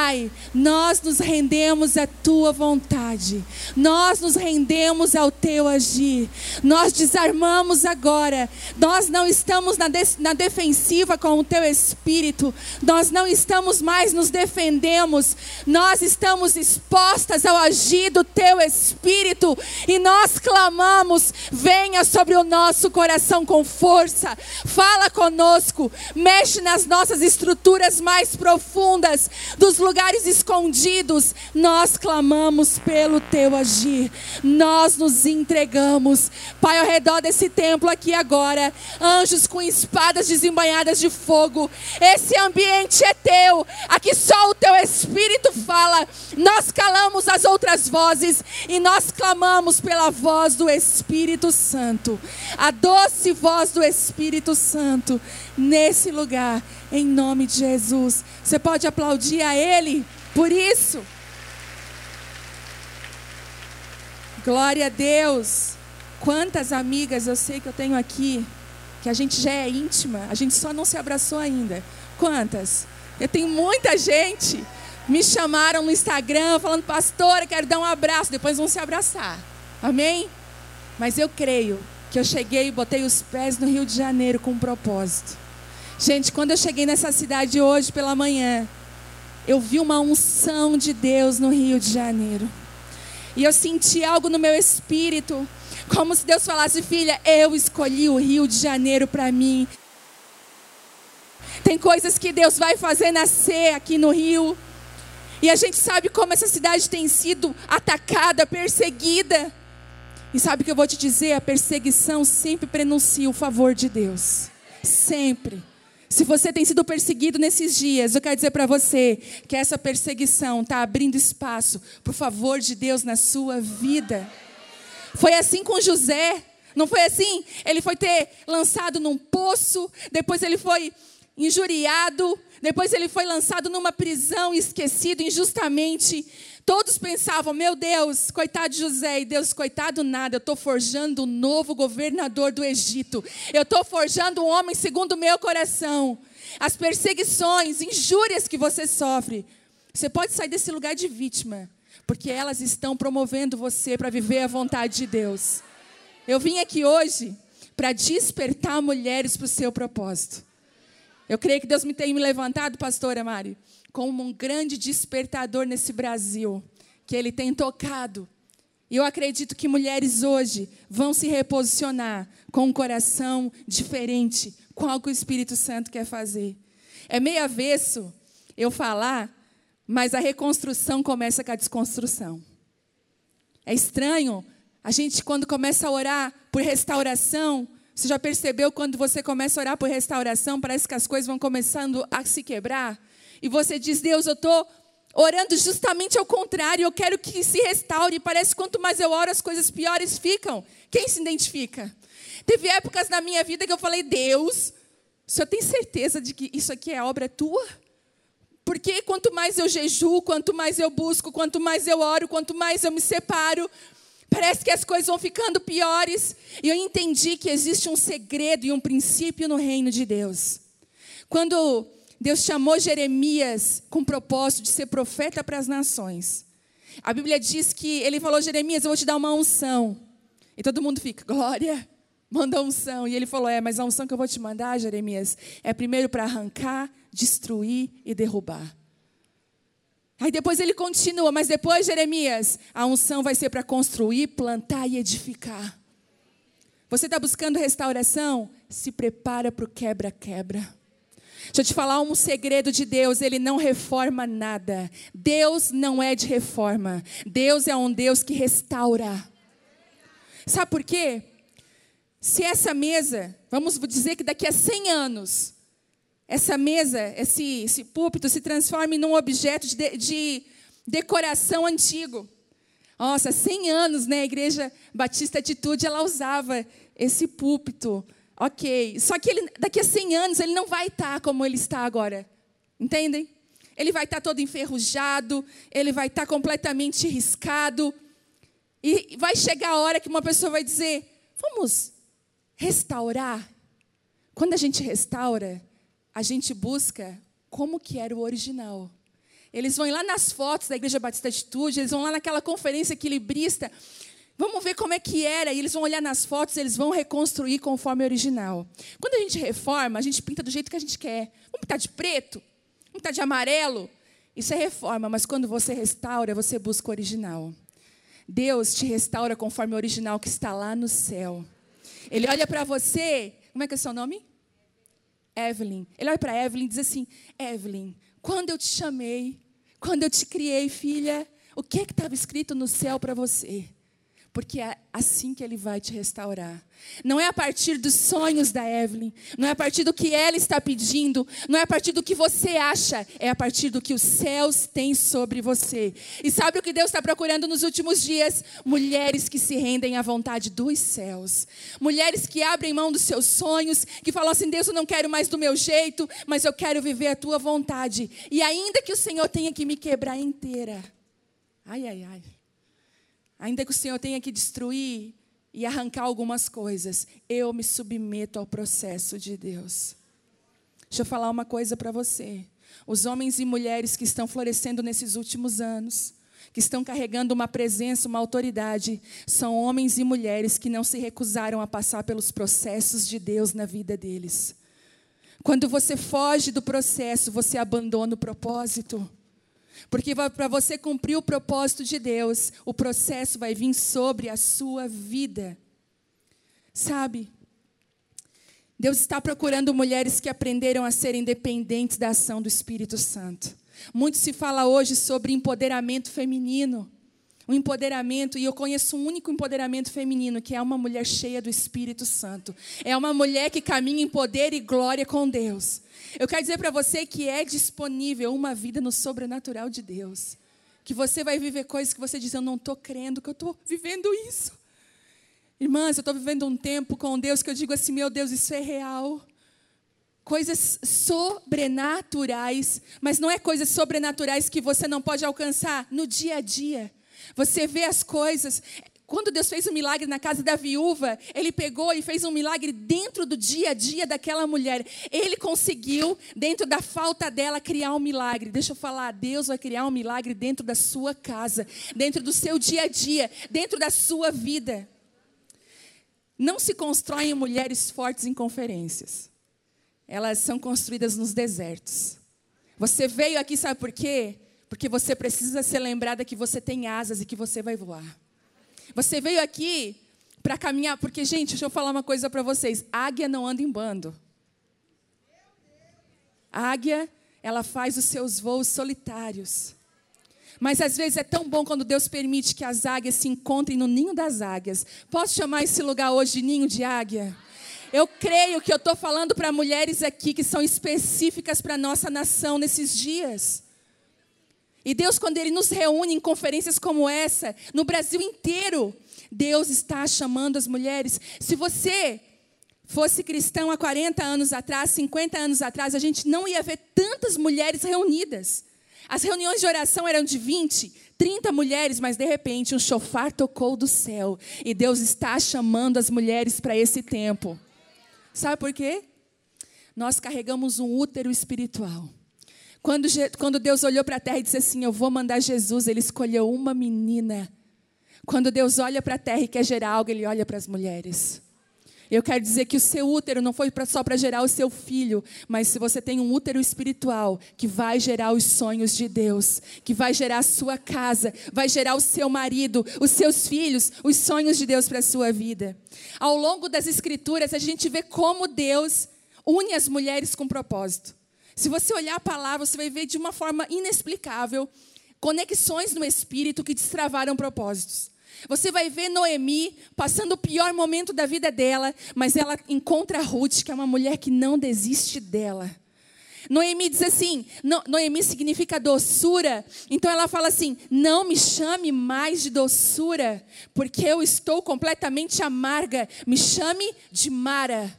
Pai, nós nos rendemos à tua vontade, nós nos rendemos ao teu agir, nós desarmamos agora, nós não estamos na, de, na defensiva com o teu espírito, nós não estamos mais nos defendemos, nós estamos expostas ao agir do teu espírito e nós clamamos: venha sobre o nosso coração com força, fala conosco, mexe nas nossas estruturas mais profundas, dos lugares escondidos, nós clamamos pelo teu agir, nós nos entregamos, Pai, ao redor desse templo aqui agora, anjos com espadas desembanhadas de fogo, esse ambiente é teu, aqui só o teu Espírito fala, nós calamos as outras vozes e nós clamamos pela voz do Espírito Santo, a doce voz do Espírito Santo nesse lugar, em nome de Jesus. Você pode aplaudir a Ele por isso. Glória a Deus. Quantas amigas eu sei que eu tenho aqui, que a gente já é íntima, a gente só não se abraçou ainda. Quantas? Eu tenho muita gente. Me chamaram no Instagram falando, pastora, quero dar um abraço. Depois vão se abraçar. Amém? Mas eu creio que eu cheguei e botei os pés no Rio de Janeiro com um propósito. Gente, quando eu cheguei nessa cidade hoje pela manhã, eu vi uma unção de Deus no Rio de Janeiro. E eu senti algo no meu espírito, como se Deus falasse: Filha, eu escolhi o Rio de Janeiro para mim. Tem coisas que Deus vai fazer nascer aqui no Rio. E a gente sabe como essa cidade tem sido atacada, perseguida. E sabe o que eu vou te dizer? A perseguição sempre prenuncia o favor de Deus. Sempre. Se você tem sido perseguido nesses dias, eu quero dizer para você que essa perseguição está abrindo espaço para o favor de Deus na sua vida. Foi assim com José. Não foi assim? Ele foi ter lançado num poço, depois ele foi injuriado, depois ele foi lançado numa prisão, esquecido injustamente. Todos pensavam, meu Deus, coitado de José, e Deus, coitado nada, eu estou forjando um novo governador do Egito. Eu estou forjando um homem segundo o meu coração. As perseguições, injúrias que você sofre, você pode sair desse lugar de vítima, porque elas estão promovendo você para viver a vontade de Deus. Eu vim aqui hoje para despertar mulheres para o seu propósito. Eu creio que Deus me tem me levantado, pastora Mari, como um grande despertador nesse Brasil, que Ele tem tocado. E eu acredito que mulheres hoje vão se reposicionar com um coração diferente, com algo que o Espírito Santo quer fazer. É meio avesso eu falar, mas a reconstrução começa com a desconstrução. É estranho a gente, quando começa a orar por restauração, você já percebeu quando você começa a orar por restauração, parece que as coisas vão começando a se quebrar? e você diz: Deus, eu estou orando justamente ao contrário, eu quero que se restaure. Parece que quanto mais eu oro, as coisas piores ficam. Quem se identifica? Teve épocas na minha vida que eu falei: Deus, o senhor tem certeza de que isso aqui é obra tua? Porque quanto mais eu jejuo, quanto mais eu busco, quanto mais eu oro, quanto mais eu me separo, parece que as coisas vão ficando piores. E eu entendi que existe um segredo e um princípio no reino de Deus. Quando Deus chamou Jeremias com o propósito de ser profeta para as nações. A Bíblia diz que ele falou: Jeremias, eu vou te dar uma unção. E todo mundo fica, glória, manda unção. E ele falou: É, mas a unção que eu vou te mandar, Jeremias, é primeiro para arrancar, destruir e derrubar. Aí depois ele continua, mas depois, Jeremias, a unção vai ser para construir, plantar e edificar. Você está buscando restauração? Se prepara para o quebra-quebra. Deixa eu te falar um segredo de Deus: Ele não reforma nada. Deus não é de reforma. Deus é um Deus que restaura. Sabe por quê? Se essa mesa, vamos dizer que daqui a 100 anos, essa mesa, esse, esse púlpito se transforme num objeto de, de decoração antigo. Nossa, 100 anos, né? A Igreja Batista Atitude, ela usava esse púlpito Ok. Só que ele, daqui a 100 anos ele não vai estar como ele está agora. Entendem? Ele vai estar todo enferrujado, ele vai estar completamente riscado. E vai chegar a hora que uma pessoa vai dizer: vamos restaurar. Quando a gente restaura, a gente busca como que era o original. Eles vão lá nas fotos da Igreja Batista Atitude, eles vão lá naquela conferência equilibrista. Vamos ver como é que era. E eles vão olhar nas fotos, eles vão reconstruir conforme o original. Quando a gente reforma, a gente pinta do jeito que a gente quer. Vamos pintar de preto? Vamos pintar de amarelo? Isso é reforma, mas quando você restaura, você busca o original. Deus te restaura conforme o original que está lá no céu. Ele olha para você, como é que é o seu nome? Evelyn. Ele olha para Evelyn e diz assim: Evelyn, quando eu te chamei, quando eu te criei, filha, o que é estava escrito no céu para você? Porque é assim que ele vai te restaurar. Não é a partir dos sonhos da Evelyn, não é a partir do que ela está pedindo, não é a partir do que você acha, é a partir do que os céus têm sobre você. E sabe o que Deus está procurando nos últimos dias? Mulheres que se rendem à vontade dos céus, mulheres que abrem mão dos seus sonhos, que falam assim: Deus, eu não quero mais do meu jeito, mas eu quero viver a tua vontade. E ainda que o Senhor tenha que me quebrar inteira. Ai, ai, ai. Ainda que o Senhor tenha que destruir e arrancar algumas coisas, eu me submeto ao processo de Deus. Deixa eu falar uma coisa para você. Os homens e mulheres que estão florescendo nesses últimos anos, que estão carregando uma presença, uma autoridade, são homens e mulheres que não se recusaram a passar pelos processos de Deus na vida deles. Quando você foge do processo, você abandona o propósito. Porque para você cumprir o propósito de Deus, o processo vai vir sobre a sua vida. Sabe? Deus está procurando mulheres que aprenderam a ser independentes da ação do Espírito Santo. Muito se fala hoje sobre empoderamento feminino. O empoderamento, e eu conheço um único empoderamento feminino, que é uma mulher cheia do Espírito Santo. É uma mulher que caminha em poder e glória com Deus. Eu quero dizer para você que é disponível uma vida no sobrenatural de Deus. Que você vai viver coisas que você diz, eu não estou crendo que eu estou vivendo isso. Irmãs, eu estou vivendo um tempo com Deus que eu digo assim, meu Deus, isso é real. Coisas sobrenaturais, mas não é coisas sobrenaturais que você não pode alcançar no dia a dia. Você vê as coisas, quando Deus fez um milagre na casa da viúva, Ele pegou e fez um milagre dentro do dia a dia daquela mulher. Ele conseguiu, dentro da falta dela, criar um milagre. Deixa eu falar, Deus vai criar um milagre dentro da sua casa, dentro do seu dia a dia, dentro da sua vida. Não se constroem mulheres fortes em conferências. Elas são construídas nos desertos. Você veio aqui, sabe por quê? Porque você precisa ser lembrada que você tem asas e que você vai voar. Você veio aqui para caminhar, porque, gente, deixa eu falar uma coisa para vocês: águia não anda em bando. A águia, ela faz os seus voos solitários. Mas às vezes é tão bom quando Deus permite que as águias se encontrem no ninho das águias. Posso chamar esse lugar hoje de ninho de águia? Eu creio que eu estou falando para mulheres aqui que são específicas para a nossa nação nesses dias. E Deus, quando Ele nos reúne em conferências como essa, no Brasil inteiro, Deus está chamando as mulheres. Se você fosse cristão há 40 anos atrás, 50 anos atrás, a gente não ia ver tantas mulheres reunidas. As reuniões de oração eram de 20, 30 mulheres, mas de repente um chofar tocou do céu e Deus está chamando as mulheres para esse tempo. Sabe por quê? Nós carregamos um útero espiritual. Quando, quando Deus olhou para a terra e disse assim: Eu vou mandar Jesus, ele escolheu uma menina. Quando Deus olha para a terra e quer gerar algo, ele olha para as mulheres. Eu quero dizer que o seu útero não foi só para gerar o seu filho, mas se você tem um útero espiritual que vai gerar os sonhos de Deus, que vai gerar a sua casa, vai gerar o seu marido, os seus filhos, os sonhos de Deus para a sua vida. Ao longo das escrituras, a gente vê como Deus une as mulheres com propósito. Se você olhar a palavra, você vai ver de uma forma inexplicável conexões no espírito que destravaram propósitos. Você vai ver Noemi passando o pior momento da vida dela, mas ela encontra Ruth, que é uma mulher que não desiste dela. Noemi diz assim: Noemi significa doçura. Então ela fala assim: não me chame mais de doçura, porque eu estou completamente amarga. Me chame de Mara.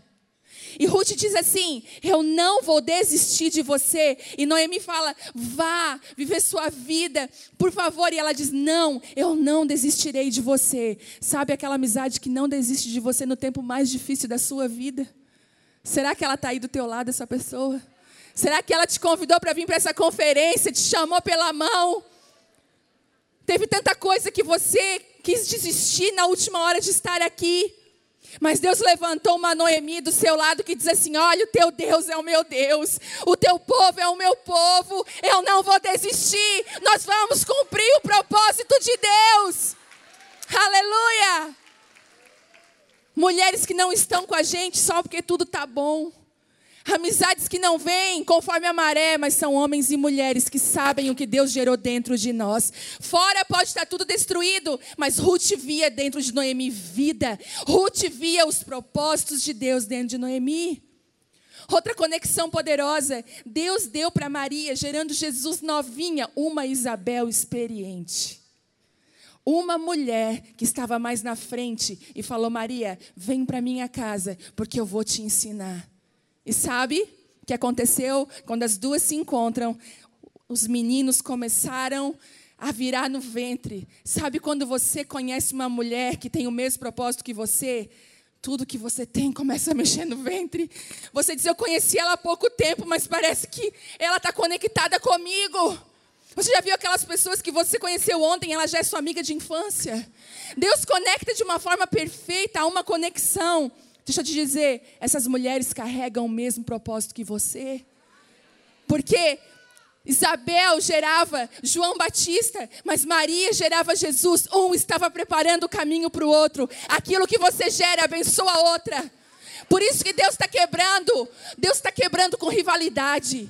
E Ruth diz assim: Eu não vou desistir de você. E Noemi fala: Vá viver sua vida, por favor. E ela diz: Não, eu não desistirei de você. Sabe aquela amizade que não desiste de você no tempo mais difícil da sua vida? Será que ela está aí do teu lado, essa pessoa? Será que ela te convidou para vir para essa conferência, te chamou pela mão? Teve tanta coisa que você quis desistir na última hora de estar aqui. Mas Deus levantou uma Noemi do seu lado que diz assim: Olha, o teu Deus é o meu Deus, o teu povo é o meu povo, eu não vou desistir, nós vamos cumprir o propósito de Deus. Aleluia! Mulheres que não estão com a gente só porque tudo está bom. Amizades que não vêm conforme a maré, mas são homens e mulheres que sabem o que Deus gerou dentro de nós. Fora pode estar tudo destruído, mas Ruth via dentro de Noemi vida. Ruth via os propósitos de Deus dentro de Noemi. Outra conexão poderosa, Deus deu para Maria, gerando Jesus novinha, uma Isabel experiente. Uma mulher que estava mais na frente e falou: Maria, vem para minha casa, porque eu vou te ensinar. E sabe o que aconteceu? Quando as duas se encontram, os meninos começaram a virar no ventre. Sabe quando você conhece uma mulher que tem o mesmo propósito que você? Tudo que você tem começa a mexer no ventre. Você diz: Eu conheci ela há pouco tempo, mas parece que ela está conectada comigo. Você já viu aquelas pessoas que você conheceu ontem, ela já é sua amiga de infância? Deus conecta de uma forma perfeita, há uma conexão. Deixa eu te dizer, essas mulheres carregam o mesmo propósito que você. Porque Isabel gerava João Batista, mas Maria gerava Jesus. Um estava preparando o caminho para o outro. Aquilo que você gera abençoa a outra. Por isso que Deus está quebrando. Deus está quebrando com rivalidade.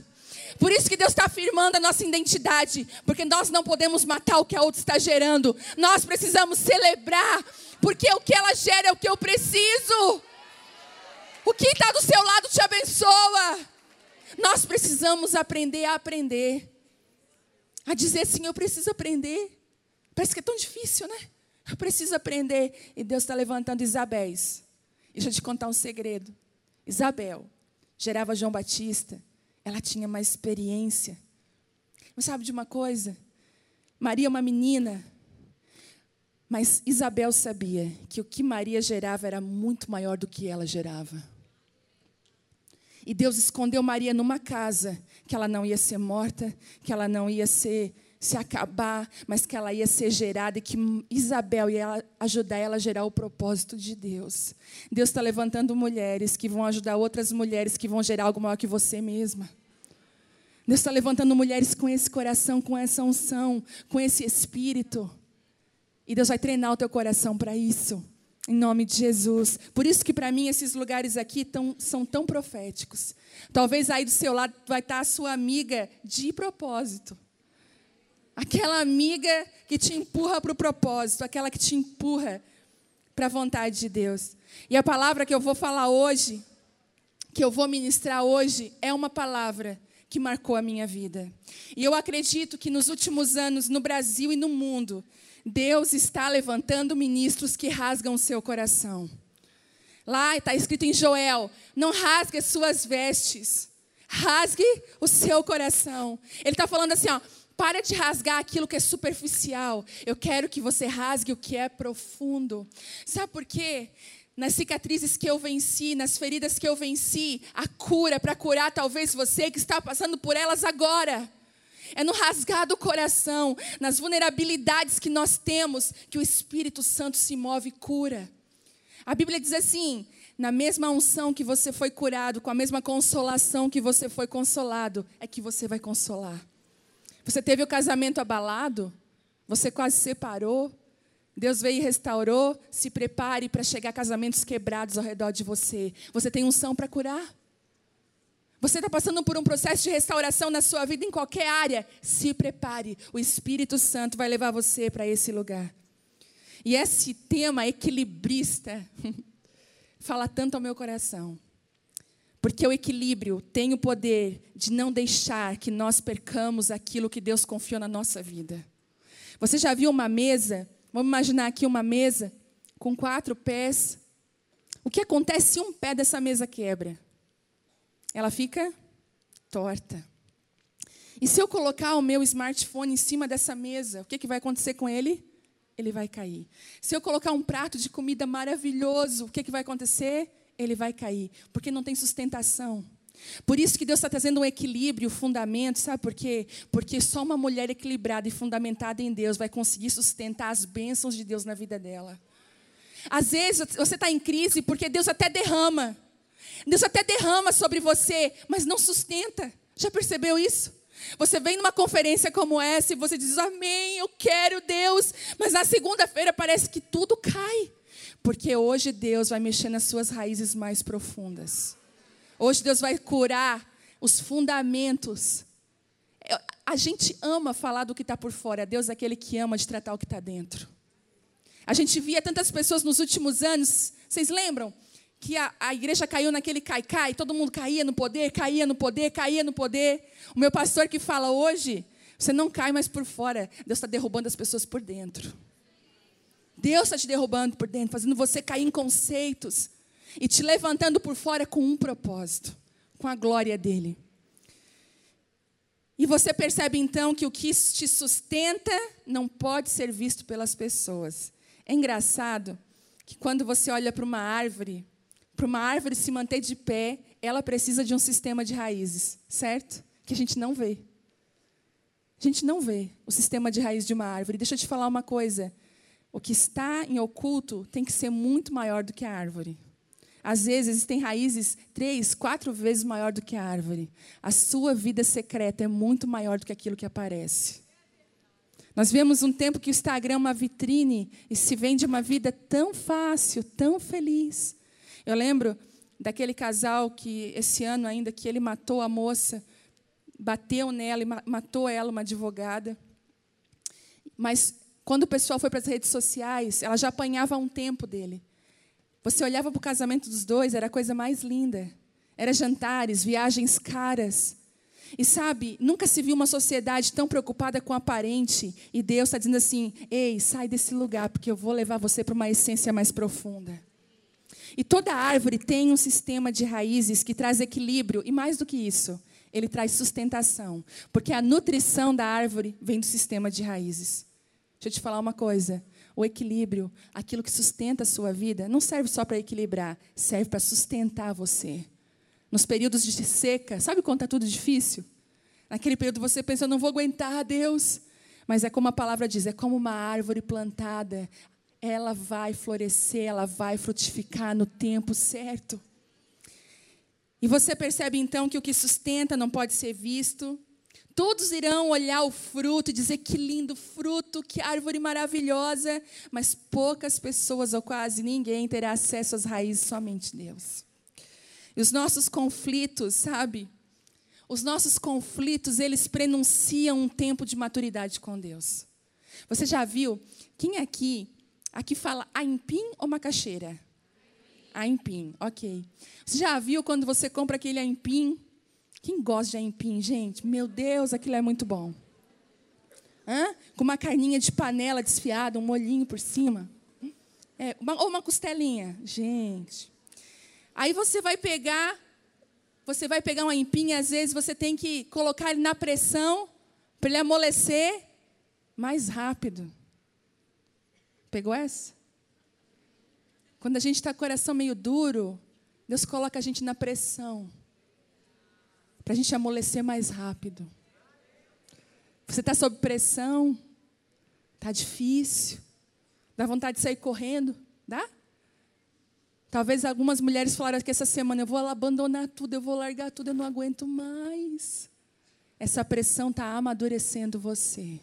Por isso que Deus está afirmando a nossa identidade. Porque nós não podemos matar o que a outra está gerando. Nós precisamos celebrar. Porque o que ela gera é o que eu preciso. O que está do seu lado te abençoa. Nós precisamos aprender a aprender. A dizer assim, eu preciso aprender. Parece que é tão difícil, né? Eu preciso aprender. E Deus está levantando Isabéis. Deixa eu te contar um segredo. Isabel gerava João Batista. Ela tinha mais experiência. Mas sabe de uma coisa? Maria é uma menina. Mas Isabel sabia que o que Maria gerava era muito maior do que ela gerava. E Deus escondeu Maria numa casa, que ela não ia ser morta, que ela não ia ser se acabar, mas que ela ia ser gerada e que Isabel ia ajudar ela a gerar o propósito de Deus. Deus está levantando mulheres que vão ajudar outras mulheres que vão gerar algo maior que você mesma. Deus está levantando mulheres com esse coração, com essa unção, com esse espírito. E Deus vai treinar o teu coração para isso. Em nome de Jesus. Por isso que para mim esses lugares aqui tão, são tão proféticos. Talvez aí do seu lado vai estar a sua amiga de propósito. Aquela amiga que te empurra para o propósito, aquela que te empurra para a vontade de Deus. E a palavra que eu vou falar hoje, que eu vou ministrar hoje, é uma palavra que marcou a minha vida. E eu acredito que nos últimos anos, no Brasil e no mundo, Deus está levantando ministros que rasgam seu coração. Lá está escrito em Joel: não rasgue as suas vestes, rasgue o seu coração. Ele está falando assim: ó, para de rasgar aquilo que é superficial. Eu quero que você rasgue o que é profundo. Sabe por quê? Nas cicatrizes que eu venci, nas feridas que eu venci, a cura para curar talvez você que está passando por elas agora. É no rasgar do coração, nas vulnerabilidades que nós temos, que o Espírito Santo se move e cura. A Bíblia diz assim: na mesma unção que você foi curado, com a mesma consolação que você foi consolado, é que você vai consolar. Você teve o casamento abalado, você quase separou, Deus veio e restaurou, se prepare para chegar casamentos quebrados ao redor de você. Você tem unção para curar? Você está passando por um processo de restauração na sua vida em qualquer área, se prepare. O Espírito Santo vai levar você para esse lugar. E esse tema equilibrista fala tanto ao meu coração. Porque o equilíbrio tem o poder de não deixar que nós percamos aquilo que Deus confiou na nossa vida. Você já viu uma mesa? Vamos imaginar aqui uma mesa com quatro pés. O que acontece se um pé dessa mesa quebra? Ela fica torta. E se eu colocar o meu smartphone em cima dessa mesa, o que, que vai acontecer com ele? Ele vai cair. Se eu colocar um prato de comida maravilhoso, o que, que vai acontecer? Ele vai cair, porque não tem sustentação. Por isso que Deus está trazendo um equilíbrio, um fundamento, sabe por quê? Porque só uma mulher equilibrada e fundamentada em Deus vai conseguir sustentar as bênçãos de Deus na vida dela. Às vezes você está em crise porque Deus até derrama. Deus até derrama sobre você, mas não sustenta. Já percebeu isso? Você vem numa conferência como essa e você diz, Amém, eu quero Deus. Mas na segunda-feira parece que tudo cai. Porque hoje Deus vai mexer nas suas raízes mais profundas. Hoje Deus vai curar os fundamentos. A gente ama falar do que está por fora. Deus é aquele que ama de tratar o que está dentro. A gente via tantas pessoas nos últimos anos, vocês lembram? Que a, a igreja caiu naquele cai-cai, todo mundo caía no poder, caía no poder, caía no poder. O meu pastor que fala hoje, você não cai mais por fora, Deus está derrubando as pessoas por dentro. Deus está te derrubando por dentro, fazendo você cair em conceitos e te levantando por fora com um propósito, com a glória dele. E você percebe então que o que te sustenta não pode ser visto pelas pessoas. É engraçado que quando você olha para uma árvore, para uma árvore se manter de pé, ela precisa de um sistema de raízes, certo? Que a gente não vê. A gente não vê o sistema de raiz de uma árvore. Deixa eu te falar uma coisa. O que está em oculto tem que ser muito maior do que a árvore. Às vezes existem raízes três, quatro vezes maior do que a árvore. A sua vida secreta é muito maior do que aquilo que aparece. Nós vemos um tempo que o Instagram é uma vitrine e se vende uma vida tão fácil, tão feliz. Eu lembro daquele casal que esse ano ainda que ele matou a moça, bateu nela e matou ela, uma advogada. Mas quando o pessoal foi para as redes sociais, ela já apanhava um tempo dele. Você olhava para o casamento dos dois, era a coisa mais linda. Era jantares, viagens caras. E sabe, nunca se viu uma sociedade tão preocupada com o aparente. E Deus está dizendo assim: ei, sai desse lugar, porque eu vou levar você para uma essência mais profunda. E toda árvore tem um sistema de raízes que traz equilíbrio, e mais do que isso, ele traz sustentação. Porque a nutrição da árvore vem do sistema de raízes. Deixa eu te falar uma coisa o equilíbrio, aquilo que sustenta a sua vida, não serve só para equilibrar, serve para sustentar você. Nos períodos de seca, sabe quando está tudo difícil? Naquele período você pensa, eu não vou aguentar, Deus. Mas é como a palavra diz, é como uma árvore plantada. Ela vai florescer, ela vai frutificar no tempo certo. E você percebe então que o que sustenta não pode ser visto, Todos irão olhar o fruto e dizer que lindo fruto, que árvore maravilhosa, mas poucas pessoas ou quase ninguém terá acesso às raízes, somente Deus. E os nossos conflitos, sabe? Os nossos conflitos, eles prenunciam um tempo de maturidade com Deus. Você já viu? Quem aqui, aqui fala aimpim ou macaxeira? Aimpim, ok. Você já viu quando você compra aquele aimpim quem gosta de aipim, gente? Meu Deus, aquilo é muito bom. Hã? Com uma carninha de panela desfiada, um molhinho por cima. É, uma, ou uma costelinha. Gente. Aí você vai pegar, você vai pegar um aipim, às vezes você tem que colocar ele na pressão para ele amolecer mais rápido. Pegou essa? Quando a gente está com o coração meio duro, Deus coloca a gente na pressão para a gente amolecer mais rápido. Você está sob pressão, está difícil, dá vontade de sair correndo, dá? Talvez algumas mulheres falaram que essa semana eu vou abandonar tudo, eu vou largar tudo, eu não aguento mais. Essa pressão está amadurecendo você.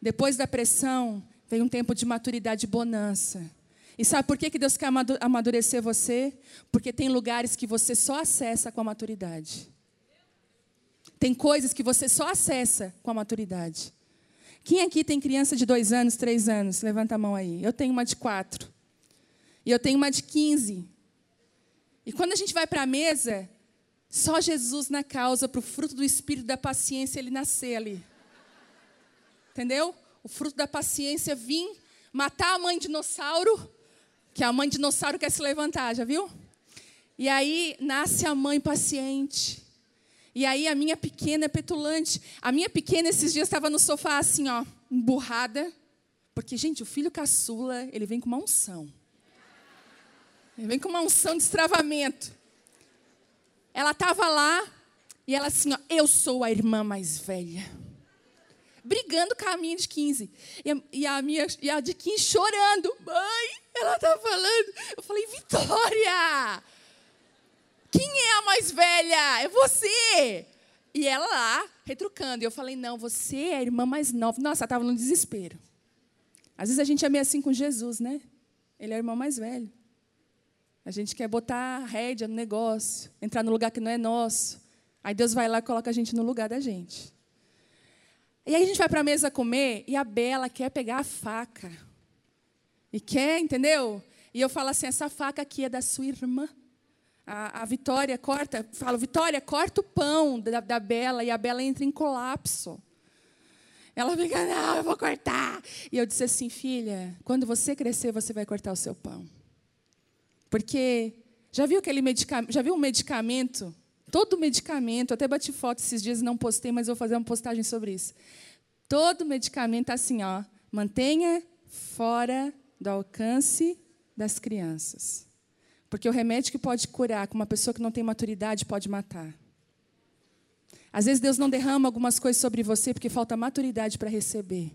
Depois da pressão, vem um tempo de maturidade e bonança. E sabe por que Deus quer amadurecer você? Porque tem lugares que você só acessa com a maturidade. Tem coisas que você só acessa com a maturidade. Quem aqui tem criança de dois anos, três anos? Levanta a mão aí. Eu tenho uma de quatro. E eu tenho uma de quinze. E quando a gente vai para a mesa, só Jesus na causa para o fruto do espírito da paciência ele nascer ali. Entendeu? O fruto da paciência vir matar a mãe dinossauro, que a mãe dinossauro quer se levantar, já viu? E aí nasce a mãe paciente. E aí a minha pequena é petulante. A minha pequena esses dias estava no sofá assim, ó, emburrada. Porque, gente, o filho caçula, ele vem com uma unção. Ele vem com uma unção de estravamento. ela estava lá e ela assim, ó, eu sou a irmã mais velha. Brigando com a minha de 15. E a, minha e a de 15 chorando. Mãe, ela está falando. Eu falei, Vitória! Quem é a mais velha? É você! E ela lá, retrucando. E eu falei, não, você é a irmã mais nova. Nossa, ela estava no desespero. Às vezes a gente é meio assim com Jesus, né? Ele é o irmão mais velho. A gente quer botar rédea no negócio, entrar no lugar que não é nosso. Aí Deus vai lá e coloca a gente no lugar da gente. E aí a gente vai para a mesa comer e a Bela quer pegar a faca. E quer, entendeu? E eu falo assim: essa faca aqui é da sua irmã. A, a Vitória corta, falo, Vitória, corta o pão da, da Bela. E a Bela entra em colapso. Ela fica, não, eu vou cortar. E eu disse assim, filha, quando você crescer, você vai cortar o seu pão. Porque já viu aquele medicamento, já viu um medicamento? Todo medicamento, até bati foto esses dias e não postei, mas vou fazer uma postagem sobre isso. Todo medicamento assim, ó, mantenha fora do alcance das crianças. Porque o remédio que pode curar com uma pessoa que não tem maturidade pode matar. Às vezes Deus não derrama algumas coisas sobre você porque falta maturidade para receber.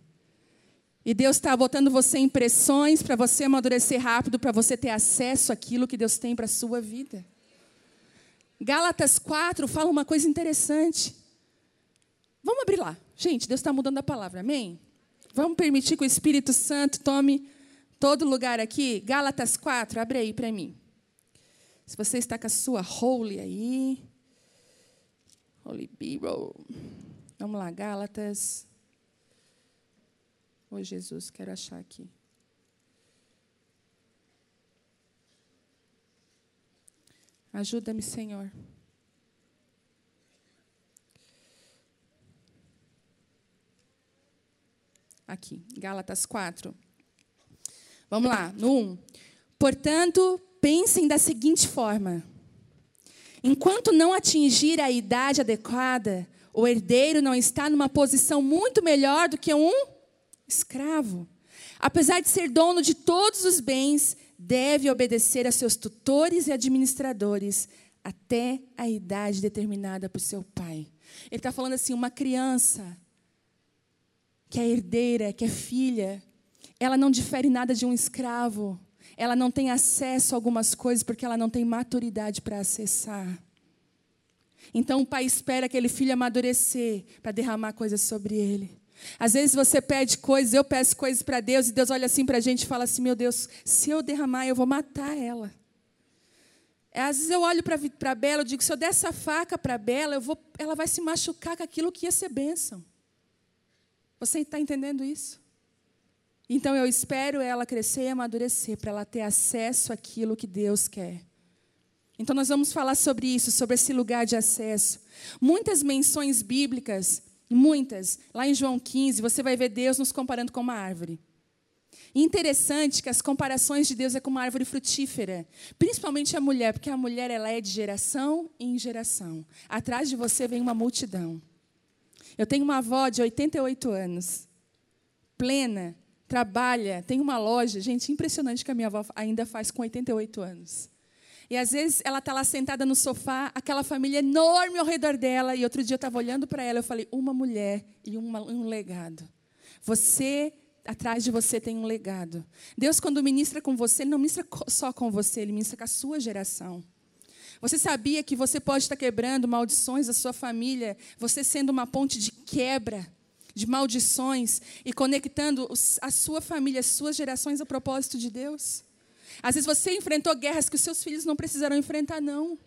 E Deus está botando você em pressões para você amadurecer rápido, para você ter acesso àquilo que Deus tem para a sua vida. Gálatas 4 fala uma coisa interessante. Vamos abrir lá. Gente, Deus está mudando a palavra, amém? Vamos permitir que o Espírito Santo tome todo lugar aqui? Gálatas 4, abre aí para mim. Se você está com a sua holy aí. Holy Bible. Vamos lá, Gálatas Oi, Jesus, quero achar aqui. Ajuda-me, Senhor. Aqui, Gálatas 4. Vamos lá, no 1. Portanto, pensem da seguinte forma: enquanto não atingir a idade adequada, o herdeiro não está numa posição muito melhor do que um escravo. Apesar de ser dono de todos os bens, deve obedecer a seus tutores e administradores até a idade determinada por seu pai. Ele está falando assim: uma criança que é herdeira, que é filha, ela não difere nada de um escravo. Ela não tem acesso a algumas coisas porque ela não tem maturidade para acessar. Então o pai espera aquele filho amadurecer para derramar coisas sobre ele. Às vezes você pede coisas, eu peço coisas para Deus, e Deus olha assim para a gente e fala assim: meu Deus, se eu derramar, eu vou matar ela. É, às vezes eu olho para a Bela e digo: se eu der essa faca para a Bela, eu vou, ela vai se machucar com aquilo que ia ser bênção. Você está entendendo isso? Então eu espero ela crescer e amadurecer para ela ter acesso àquilo que Deus quer. Então nós vamos falar sobre isso, sobre esse lugar de acesso. Muitas menções bíblicas Muitas. Lá em João 15, você vai ver Deus nos comparando com uma árvore. interessante que as comparações de Deus é com uma árvore frutífera, principalmente a mulher, porque a mulher ela é de geração em geração. Atrás de você vem uma multidão. Eu tenho uma avó de 88 anos, plena, trabalha, tem uma loja. Gente, impressionante que a minha avó ainda faz com 88 anos. E às vezes ela está lá sentada no sofá, aquela família enorme ao redor dela. E outro dia eu estava olhando para ela, eu falei: uma mulher e uma, um legado. Você, atrás de você tem um legado. Deus, quando ministra com você, não ministra só com você, ele ministra com a sua geração. Você sabia que você pode estar quebrando maldições da sua família, você sendo uma ponte de quebra de maldições e conectando a sua família, as suas gerações ao propósito de Deus? Às vezes você enfrentou guerras que os seus filhos não precisaram enfrentar, não.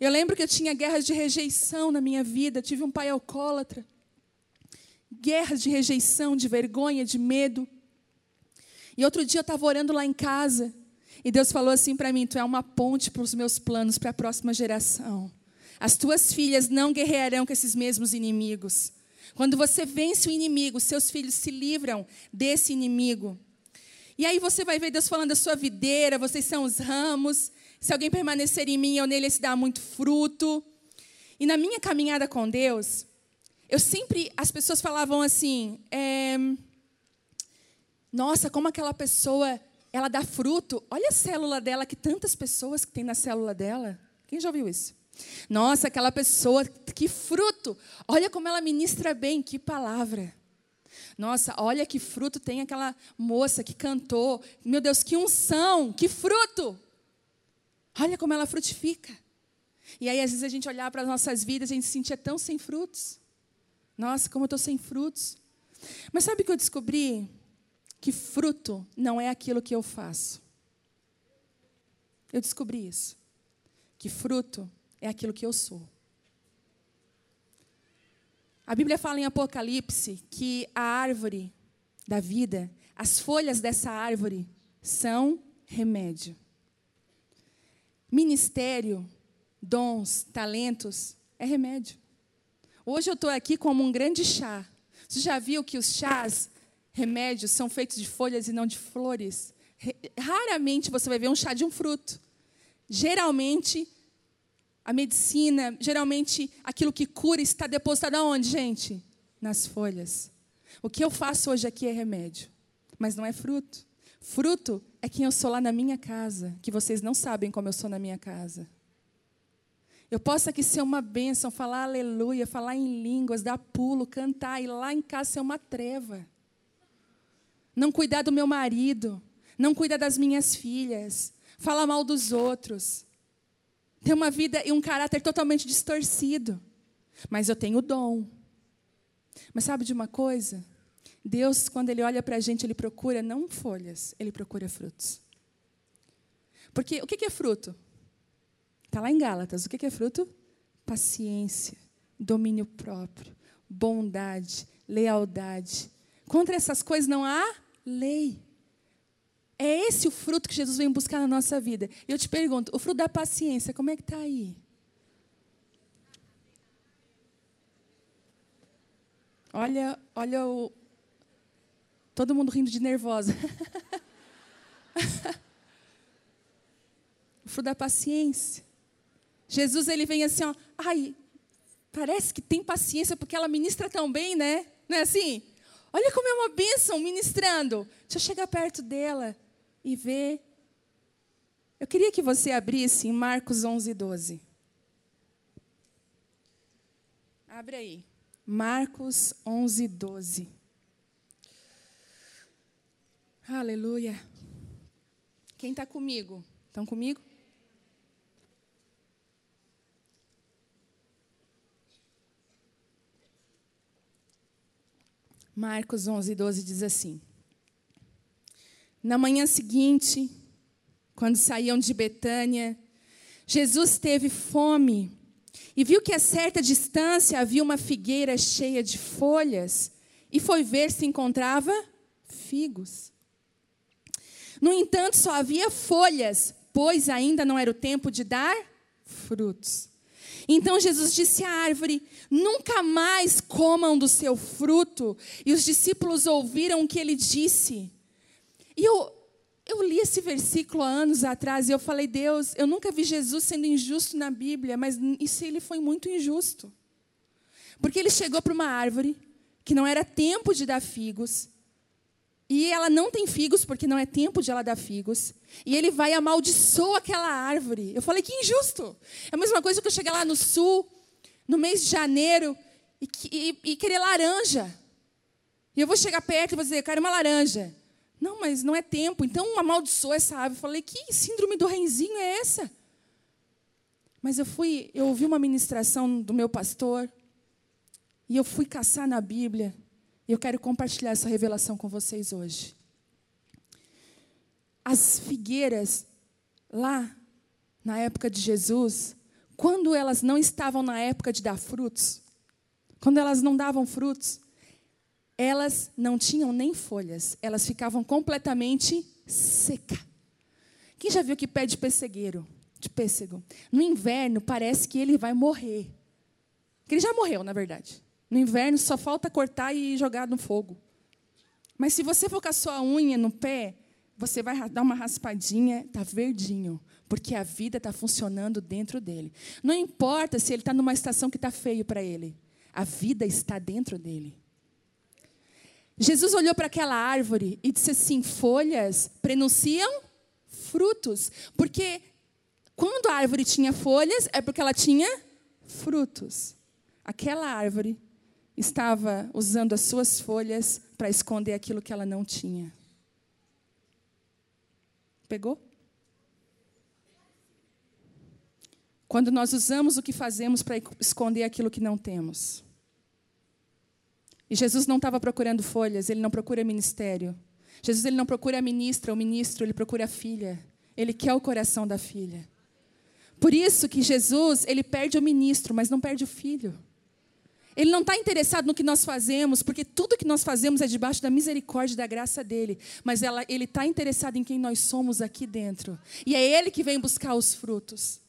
Eu lembro que eu tinha guerras de rejeição na minha vida, tive um pai alcoólatra. Guerras de rejeição, de vergonha, de medo. E outro dia eu estava orando lá em casa, e Deus falou assim para mim: Tu é uma ponte para os meus planos para a próxima geração. As tuas filhas não guerrearão com esses mesmos inimigos. Quando você vence o inimigo, seus filhos se livram desse inimigo. E aí você vai ver Deus falando da sua videira, vocês são os ramos. Se alguém permanecer em mim, eu nele se dá muito fruto. E na minha caminhada com Deus, eu sempre, as pessoas falavam assim, é, nossa, como aquela pessoa, ela dá fruto. Olha a célula dela, que tantas pessoas que tem na célula dela. Quem já ouviu isso? Nossa, aquela pessoa, que fruto! Olha como ela ministra bem, que palavra. Nossa, olha que fruto tem aquela moça que cantou. Meu Deus, que unção, que fruto! Olha como ela frutifica. E aí, às vezes, a gente olhar para as nossas vidas, a gente se sentia tão sem frutos. Nossa, como eu estou sem frutos. Mas sabe o que eu descobri? Que fruto não é aquilo que eu faço. Eu descobri isso. Que fruto é aquilo que eu sou. A Bíblia fala em Apocalipse que a árvore da vida, as folhas dessa árvore são remédio. Ministério, dons, talentos é remédio. Hoje eu estou aqui como um grande chá. Você já viu que os chás, remédios, são feitos de folhas e não de flores? Raramente você vai ver um chá de um fruto. Geralmente a medicina, geralmente aquilo que cura está depositado aonde, gente? Nas folhas. O que eu faço hoje aqui é remédio, mas não é fruto. Fruto é quem eu sou lá na minha casa, que vocês não sabem como eu sou na minha casa. Eu posso aqui ser uma bênção, falar aleluia, falar em línguas, dar pulo, cantar, e lá em casa ser uma treva. Não cuidar do meu marido, não cuidar das minhas filhas, falar mal dos outros, tem uma vida e um caráter totalmente distorcido. Mas eu tenho dom. Mas sabe de uma coisa? Deus, quando Ele olha para a gente, Ele procura não folhas, Ele procura frutos. Porque o que é fruto? Está lá em Gálatas. O que é fruto? Paciência, domínio próprio, bondade, lealdade. Contra essas coisas não há lei. É esse o fruto que Jesus vem buscar na nossa vida. E eu te pergunto, o fruto da paciência, como é que está aí? Olha, olha o. Todo mundo rindo de nervosa. o fruto da paciência. Jesus ele vem assim, ó, ai, parece que tem paciência porque ela ministra tão bem, né? Não é assim? Olha como é uma bênção ministrando. Deixa eu chegar perto dela e ver. Eu queria que você abrisse em Marcos 11, 12. Abre aí. Marcos 11, 12. Aleluia. Quem está comigo? Estão comigo? Marcos 11, 12 diz assim. Na manhã seguinte, quando saíam de Betânia, Jesus teve fome e viu que a certa distância havia uma figueira cheia de folhas e foi ver se encontrava figos. No entanto, só havia folhas, pois ainda não era o tempo de dar frutos. Então Jesus disse à árvore: Nunca mais comam do seu fruto. E os discípulos ouviram o que ele disse. E eu, eu li esse versículo há anos atrás e eu falei, Deus, eu nunca vi Jesus sendo injusto na Bíblia, mas isso ele foi muito injusto. Porque ele chegou para uma árvore que não era tempo de dar figos, e ela não tem figos porque não é tempo de ela dar figos, e ele vai e amaldiçoa aquela árvore. Eu falei, que injusto. É a mesma coisa que eu chegar lá no sul, no mês de janeiro, e, e, e querer laranja. E eu vou chegar perto e vou dizer, eu quero uma laranja. Não, mas não é tempo. Então amaldiçoa essa ave. Eu falei, que síndrome do renzinho é essa? Mas eu fui, eu ouvi uma ministração do meu pastor e eu fui caçar na Bíblia. E eu quero compartilhar essa revelação com vocês hoje. As figueiras lá na época de Jesus, quando elas não estavam na época de dar frutos, quando elas não davam frutos, elas não tinham nem folhas, elas ficavam completamente seca. Quem já viu que pé de pessegueiro, de pêssego? No inverno parece que ele vai morrer. Que ele já morreu, na verdade. No inverno só falta cortar e jogar no fogo. Mas se você for com a sua unha no pé, você vai dar uma raspadinha, está verdinho, porque a vida está funcionando dentro dele. Não importa se ele está numa estação que está feio para ele, a vida está dentro dele. Jesus olhou para aquela árvore e disse assim: folhas prenunciam frutos, porque Quando a árvore tinha folhas, é porque ela tinha frutos. Aquela árvore estava usando as suas folhas para esconder aquilo que ela não tinha. Pegou? Quando nós usamos o que fazemos para esconder aquilo que não temos. E Jesus não estava procurando folhas, ele não procura ministério. Jesus ele não procura a ministra ou ministro, ele procura a filha. Ele quer o coração da filha. Por isso que Jesus, ele perde o ministro, mas não perde o filho. Ele não está interessado no que nós fazemos, porque tudo que nós fazemos é debaixo da misericórdia e da graça dele. Mas ela, ele está interessado em quem nós somos aqui dentro. E é ele que vem buscar os frutos.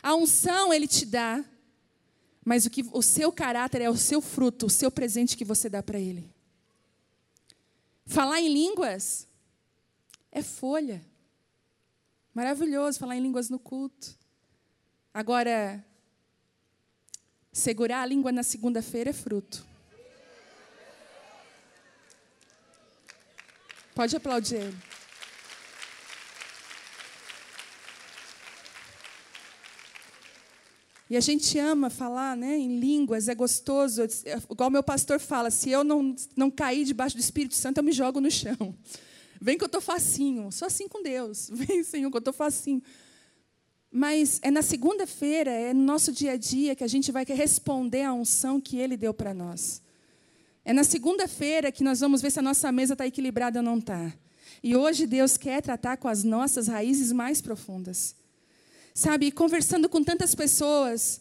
A unção ele te dá, mas o, que, o seu caráter é o seu fruto, o seu presente que você dá para ele. Falar em línguas é folha. Maravilhoso falar em línguas no culto. Agora, segurar a língua na segunda-feira é fruto. Pode aplaudir ele. E a gente ama falar né, em línguas, é gostoso. Igual meu pastor fala, se eu não, não cair debaixo do Espírito Santo, eu me jogo no chão. Vem que eu estou facinho. Sou assim com Deus. Vem, Senhor, que eu estou facinho. Mas é na segunda-feira, é no nosso dia a dia, que a gente vai responder à unção que Ele deu para nós. É na segunda-feira que nós vamos ver se a nossa mesa está equilibrada ou não está. E hoje Deus quer tratar com as nossas raízes mais profundas. Sabe, conversando com tantas pessoas,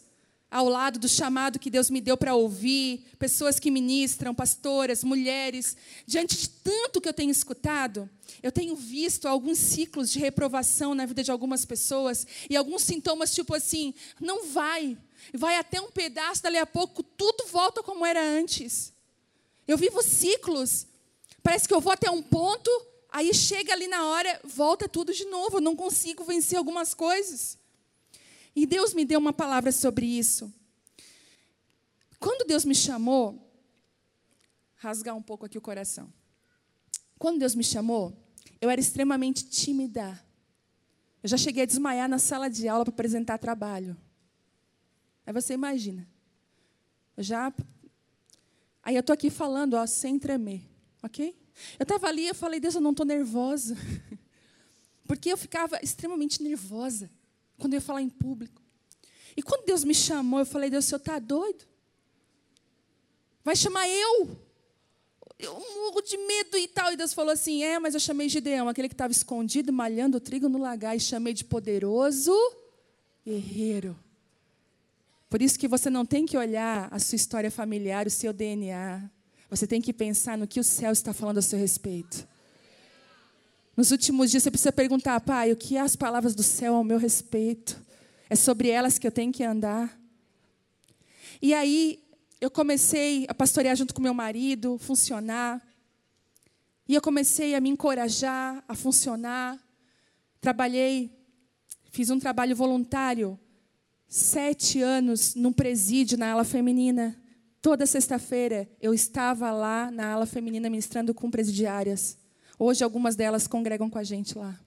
ao lado do chamado que Deus me deu para ouvir, pessoas que ministram, pastoras, mulheres, diante de tanto que eu tenho escutado, eu tenho visto alguns ciclos de reprovação na vida de algumas pessoas e alguns sintomas tipo assim, não vai, vai até um pedaço, dali a pouco tudo volta como era antes. Eu vivo ciclos, parece que eu vou até um ponto, aí chega ali na hora, volta tudo de novo, eu não consigo vencer algumas coisas. E Deus me deu uma palavra sobre isso. Quando Deus me chamou, rasgar um pouco aqui o coração. Quando Deus me chamou, eu era extremamente tímida. Eu já cheguei a desmaiar na sala de aula para apresentar trabalho. Aí você imagina. Eu já. Aí eu estou aqui falando, ó, sem tremer, ok? Eu estava ali, eu falei, Deus, eu não estou nervosa. Porque eu ficava extremamente nervosa quando eu ia falar em público. E quando Deus me chamou, eu falei, Deus, o senhor está doido? Vai chamar eu? Eu morro de medo e tal. E Deus falou assim: é, mas eu chamei Gideão, aquele que estava escondido, malhando o trigo no lagar, e chamei de poderoso guerreiro. Por isso que você não tem que olhar a sua história familiar, o seu DNA. Você tem que pensar no que o céu está falando a seu respeito. Nos últimos dias você precisa perguntar, pai, o que é as palavras do céu ao meu respeito? É sobre elas que eu tenho que andar. E aí eu comecei a pastorear junto com meu marido, funcionar. E eu comecei a me encorajar a funcionar. Trabalhei, fiz um trabalho voluntário, sete anos num presídio na ala feminina. Toda sexta-feira eu estava lá na ala feminina ministrando com presidiárias. Hoje, algumas delas congregam com a gente lá.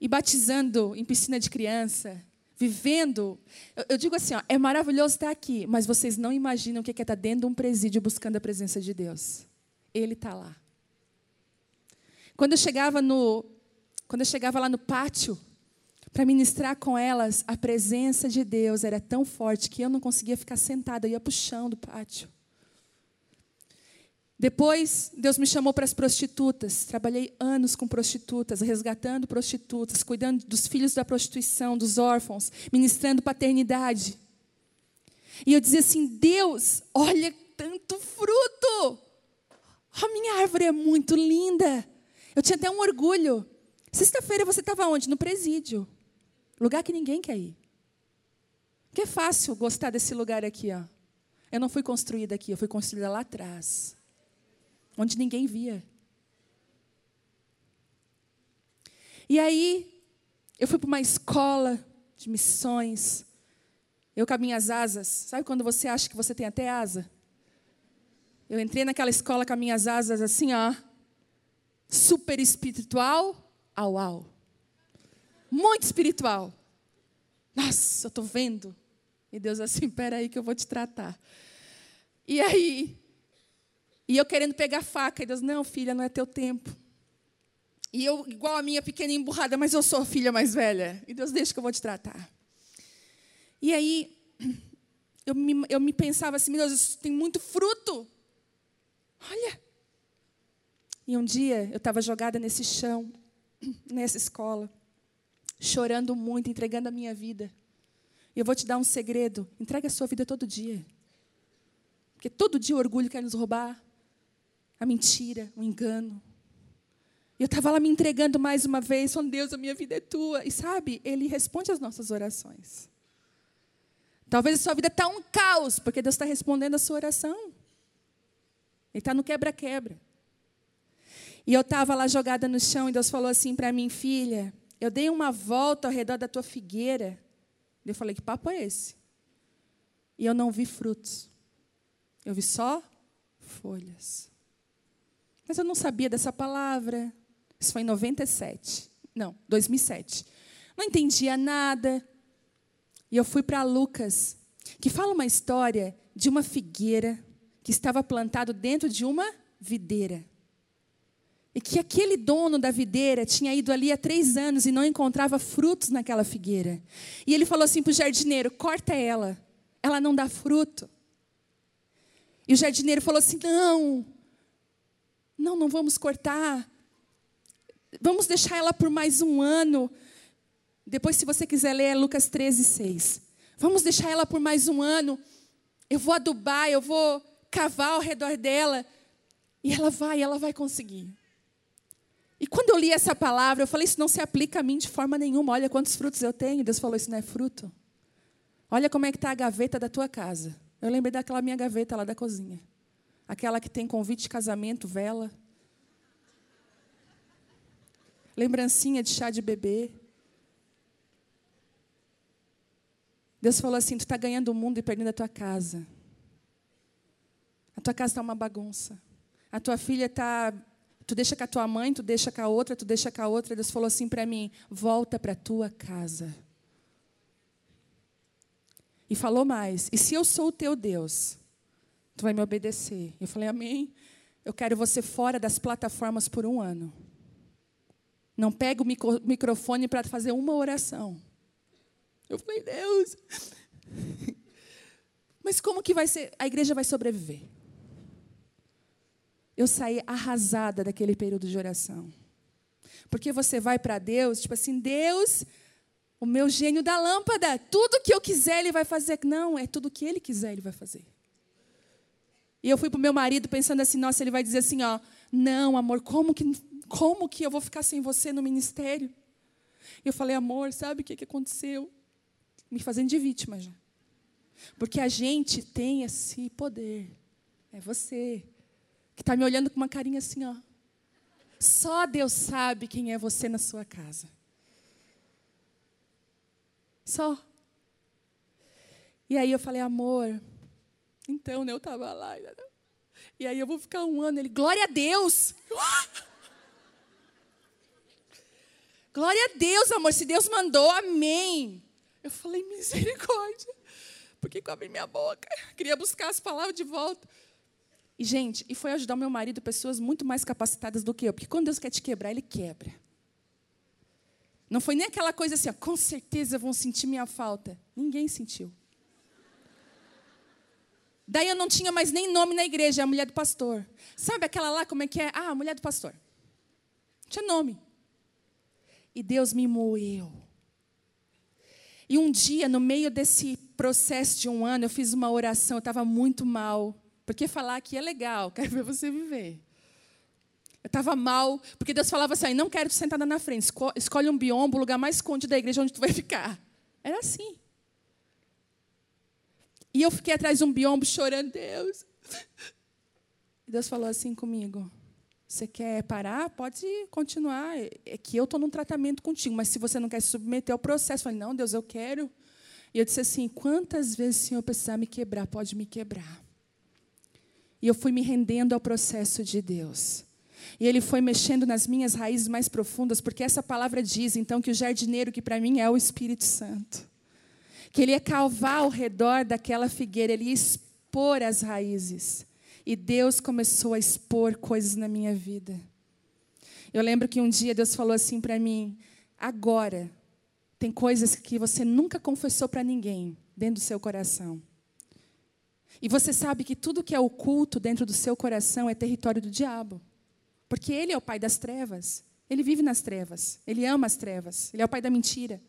E batizando em piscina de criança, vivendo. Eu, eu digo assim: ó, é maravilhoso estar aqui, mas vocês não imaginam o que é estar dentro de um presídio buscando a presença de Deus. Ele está lá. Quando eu chegava no, quando eu chegava lá no pátio para ministrar com elas, a presença de Deus era tão forte que eu não conseguia ficar sentada, eu ia para o chão do pátio. Depois, Deus me chamou para as prostitutas. Trabalhei anos com prostitutas, resgatando prostitutas, cuidando dos filhos da prostituição, dos órfãos, ministrando paternidade. E eu dizia assim: Deus, olha tanto fruto! A minha árvore é muito linda. Eu tinha até um orgulho. Sexta-feira você estava onde? No presídio. Lugar que ninguém quer ir. Que é fácil gostar desse lugar aqui, ó. Eu não fui construída aqui, eu fui construída lá atrás onde ninguém via. E aí, eu fui para uma escola de missões. Eu com as minhas asas. Sabe quando você acha que você tem até asa? Eu entrei naquela escola com as minhas asas assim, ó. Super espiritual, au au. Muito espiritual. Nossa, eu estou vendo. E Deus assim, peraí que eu vou te tratar. E aí, e eu querendo pegar faca, e Deus, não, filha, não é teu tempo. E eu, igual a minha pequena emburrada, mas eu sou a filha mais velha. E Deus, deixa que eu vou te tratar. E aí, eu me, eu me pensava assim, meu Deus, tem muito fruto. Olha. E um dia, eu estava jogada nesse chão, nessa escola, chorando muito, entregando a minha vida. E eu vou te dar um segredo: entregue a sua vida todo dia. Porque todo dia o orgulho quer nos roubar, a mentira, o engano, e eu estava lá me entregando mais uma vez, falando, Deus, a minha vida é tua. E sabe, Ele responde às nossas orações. Talvez a sua vida está um caos, porque Deus está respondendo a sua oração. Ele está no quebra-quebra. E eu estava lá jogada no chão e Deus falou assim para mim, filha, eu dei uma volta ao redor da tua figueira. Eu falei, que papo é esse? E eu não vi frutos. Eu vi só folhas. Mas eu não sabia dessa palavra. Isso foi em 97. Não, 2007. Não entendia nada. E eu fui para Lucas, que fala uma história de uma figueira que estava plantado dentro de uma videira. E que aquele dono da videira tinha ido ali há três anos e não encontrava frutos naquela figueira. E ele falou assim para o jardineiro: corta ela, ela não dá fruto. E o jardineiro falou assim: não, não, não vamos cortar. Vamos deixar ela por mais um ano. Depois, se você quiser ler, é Lucas 13, 6. Vamos deixar ela por mais um ano. Eu vou adubar, eu vou cavar ao redor dela. E ela vai, ela vai conseguir. E quando eu li essa palavra, eu falei: Isso não se aplica a mim de forma nenhuma. Olha quantos frutos eu tenho. Deus falou: Isso não é fruto. Olha como é que está a gaveta da tua casa. Eu lembrei daquela minha gaveta lá da cozinha. Aquela que tem convite de casamento, vela. lembrancinha de chá de bebê. Deus falou assim: tu está ganhando o mundo e perdendo a tua casa. A tua casa está uma bagunça. A tua filha está. Tu deixa com a tua mãe, tu deixa com a outra, tu deixa com a outra. Deus falou assim para mim: volta para a tua casa. E falou mais: e se eu sou o teu Deus, tu vai me obedecer. Eu falei: amém. Eu quero você fora das plataformas por um ano. Não pega o microfone para fazer uma oração. Eu falei, Deus, mas como que vai ser? A igreja vai sobreviver. Eu saí arrasada daquele período de oração. Porque você vai para Deus, tipo assim, Deus, o meu gênio da lâmpada, tudo que eu quiser ele vai fazer. Não, é tudo que ele quiser ele vai fazer. E eu fui para o meu marido pensando assim, nossa, ele vai dizer assim, ó, não, amor, como que como que eu vou ficar sem você no ministério? Eu falei, amor, sabe o que, que aconteceu? Me fazendo de vítima já. Porque a gente tem esse poder. É você. Que está me olhando com uma carinha assim, ó. Só Deus sabe quem é você na sua casa. Só. E aí eu falei, amor, então né, eu estava lá. E aí eu vou ficar um ano. Ele, glória a Deus! Glória a Deus, amor. Se Deus mandou, amém. Eu falei, misericórdia. Por que eu abri minha boca? Queria buscar as palavras de volta. E, gente, e foi ajudar o meu marido, pessoas muito mais capacitadas do que eu. Porque quando Deus quer te quebrar, Ele quebra. Não foi nem aquela coisa assim, ó, com certeza vão sentir minha falta. Ninguém sentiu. Daí eu não tinha mais nem nome na igreja, a mulher do pastor. Sabe aquela lá, como é que é? Ah, a mulher do pastor. Não tinha nome. E Deus me moeu. E um dia, no meio desse processo de um ano, eu fiz uma oração, eu estava muito mal. Porque falar aqui é legal, quero ver você viver. Eu estava mal, porque Deus falava assim: não quero te sentada na frente, escolhe um biombo, o lugar mais escondido da igreja onde tu vai ficar. Era assim. E eu fiquei atrás de um biombo chorando, Deus. E Deus falou assim comigo: você quer parar? Pode continuar. É que eu estou num tratamento contigo, mas se você não quer se submeter ao processo, eu falei, não, Deus, eu quero. E eu disse assim: quantas vezes o Senhor precisar me quebrar, pode me quebrar. E eu fui me rendendo ao processo de Deus. E ele foi mexendo nas minhas raízes mais profundas, porque essa palavra diz, então, que o jardineiro, que para mim é o Espírito Santo, que ele ia calvar ao redor daquela figueira, ele ia expor as raízes. E Deus começou a expor coisas na minha vida. Eu lembro que um dia Deus falou assim para mim: agora, tem coisas que você nunca confessou para ninguém dentro do seu coração. E você sabe que tudo que é oculto dentro do seu coração é território do diabo. Porque ele é o pai das trevas. Ele vive nas trevas. Ele ama as trevas. Ele é o pai da mentira.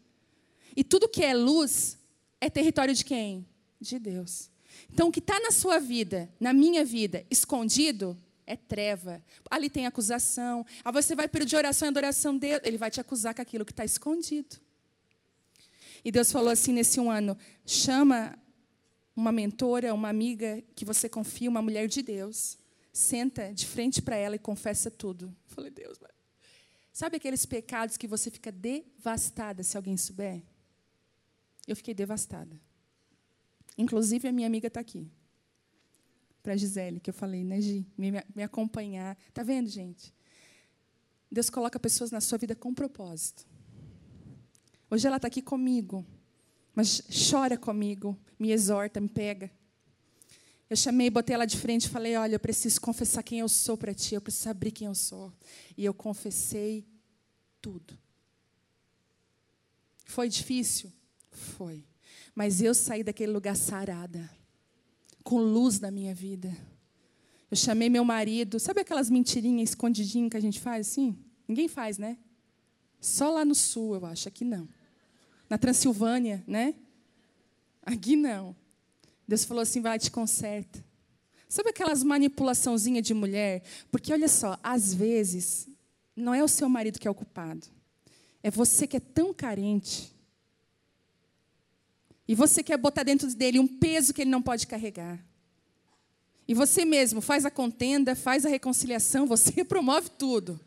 E tudo que é luz é território de quem? De Deus. Então, o que está na sua vida, na minha vida, escondido, é treva. Ali tem acusação. Aí você vai pedir oração e adoração dele, ele vai te acusar com aquilo que está escondido. E Deus falou assim nesse um ano: chama uma mentora, uma amiga que você confia, uma mulher de Deus, senta de frente para ela e confessa tudo. Eu falei, Deus, mas... sabe aqueles pecados que você fica devastada se alguém souber? Eu fiquei devastada. Inclusive, a minha amiga está aqui. Para a Gisele, que eu falei, né, Gi? Me, me acompanhar. Está vendo, gente? Deus coloca pessoas na sua vida com propósito. Hoje ela está aqui comigo, mas chora comigo, me exorta, me pega. Eu chamei, botei ela de frente e falei: Olha, eu preciso confessar quem eu sou para ti, eu preciso abrir quem eu sou. E eu confessei tudo. Foi difícil? Foi. Mas eu saí daquele lugar sarada, com luz na minha vida. Eu chamei meu marido, sabe aquelas mentirinhas escondidinhas que a gente faz assim? Ninguém faz, né? Só lá no sul, eu acho, aqui não. Na Transilvânia, né? Aqui não. Deus falou assim: vai, te conserta. Sabe aquelas manipulaçãozinhas de mulher? Porque olha só, às vezes, não é o seu marido que é o culpado. É você que é tão carente e você quer botar dentro dele um peso que ele não pode carregar. E você mesmo faz a contenda, faz a reconciliação, você promove tudo.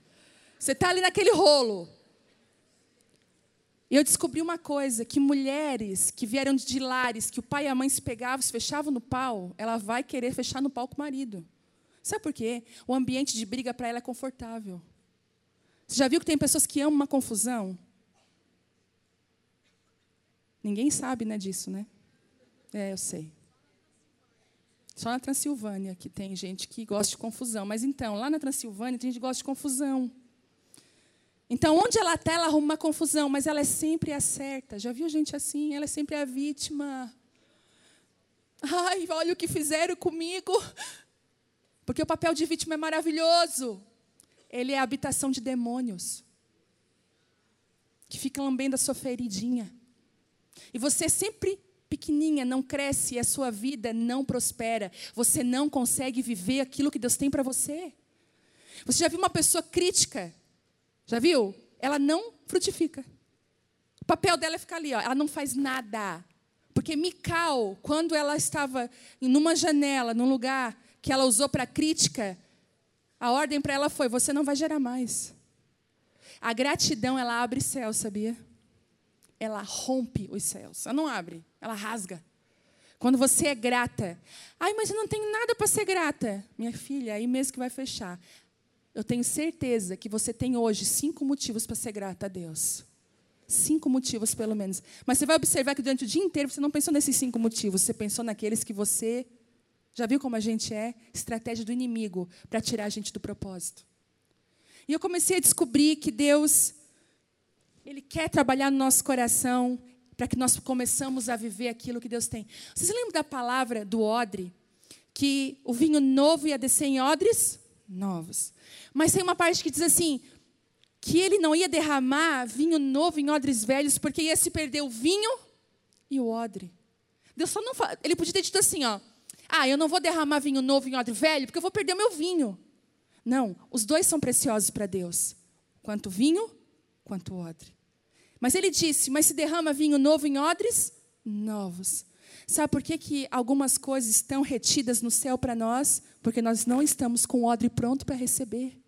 Você está ali naquele rolo. E eu descobri uma coisa: que mulheres que vieram de lares, que o pai e a mãe se pegavam, se fechavam no pau, ela vai querer fechar no pau com o marido. Sabe por quê? O ambiente de briga para ela é confortável. Você já viu que tem pessoas que amam uma confusão? Ninguém sabe né, disso, né? É, eu sei. Só na Transilvânia que tem gente que gosta de confusão. Mas então, lá na Transilvânia tem gente que gosta de confusão. Então, onde ela está, ela arruma uma confusão, mas ela é sempre a certa. Já viu gente assim? Ela é sempre a vítima. Ai, olha o que fizeram comigo. Porque o papel de vítima é maravilhoso. Ele é a habitação de demônios. Que fica lambendo a sua feridinha. E você sempre pequenininha, não cresce e a sua vida não prospera. Você não consegue viver aquilo que Deus tem para você. Você já viu uma pessoa crítica? Já viu? Ela não frutifica. O papel dela é ficar ali, ó. ela não faz nada. Porque Mical, quando ela estava numa janela, num lugar que ela usou para crítica, a ordem para ela foi: você não vai gerar mais. A gratidão, ela abre céu, sabia? ela rompe os céus. Ela não abre, ela rasga. Quando você é grata, ai, mas eu não tenho nada para ser grata. Minha filha, aí mesmo que vai fechar. Eu tenho certeza que você tem hoje cinco motivos para ser grata a Deus. Cinco motivos, pelo menos. Mas você vai observar que durante o dia inteiro você não pensou nesses cinco motivos, você pensou naqueles que você. Já viu como a gente é? Estratégia do inimigo para tirar a gente do propósito. E eu comecei a descobrir que Deus ele quer trabalhar no nosso coração para que nós começamos a viver aquilo que Deus tem. Vocês lembram da palavra do odre? Que o vinho novo ia descer em odres novos. Mas tem uma parte que diz assim: que ele não ia derramar vinho novo em odres velhos, porque ia se perder o vinho e o odre. Deus só não fala, ele podia ter dito assim, ó: "Ah, eu não vou derramar vinho novo em odre velho, porque eu vou perder o meu vinho". Não, os dois são preciosos para Deus, quanto vinho quanto odre. Mas ele disse: Mas se derrama vinho novo em odres novos. Sabe por que, que algumas coisas estão retidas no céu para nós? Porque nós não estamos com o odre pronto para receber.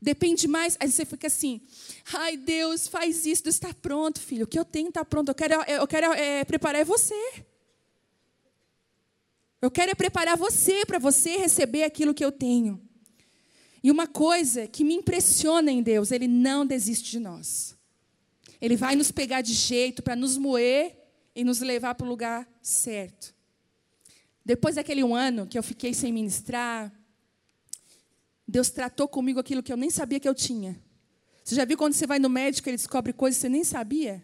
Depende mais. Aí você fica assim: ai Deus, faz isso, Deus está pronto, filho. O que eu tenho está pronto. Eu quero, eu quero é, preparar você. Eu quero é preparar você para você receber aquilo que eu tenho. E uma coisa que me impressiona em Deus, Ele não desiste de nós. Ele vai nos pegar de jeito para nos moer e nos levar para o lugar certo. Depois daquele um ano que eu fiquei sem ministrar, Deus tratou comigo aquilo que eu nem sabia que eu tinha. Você já viu quando você vai no médico ele descobre coisas que você nem sabia?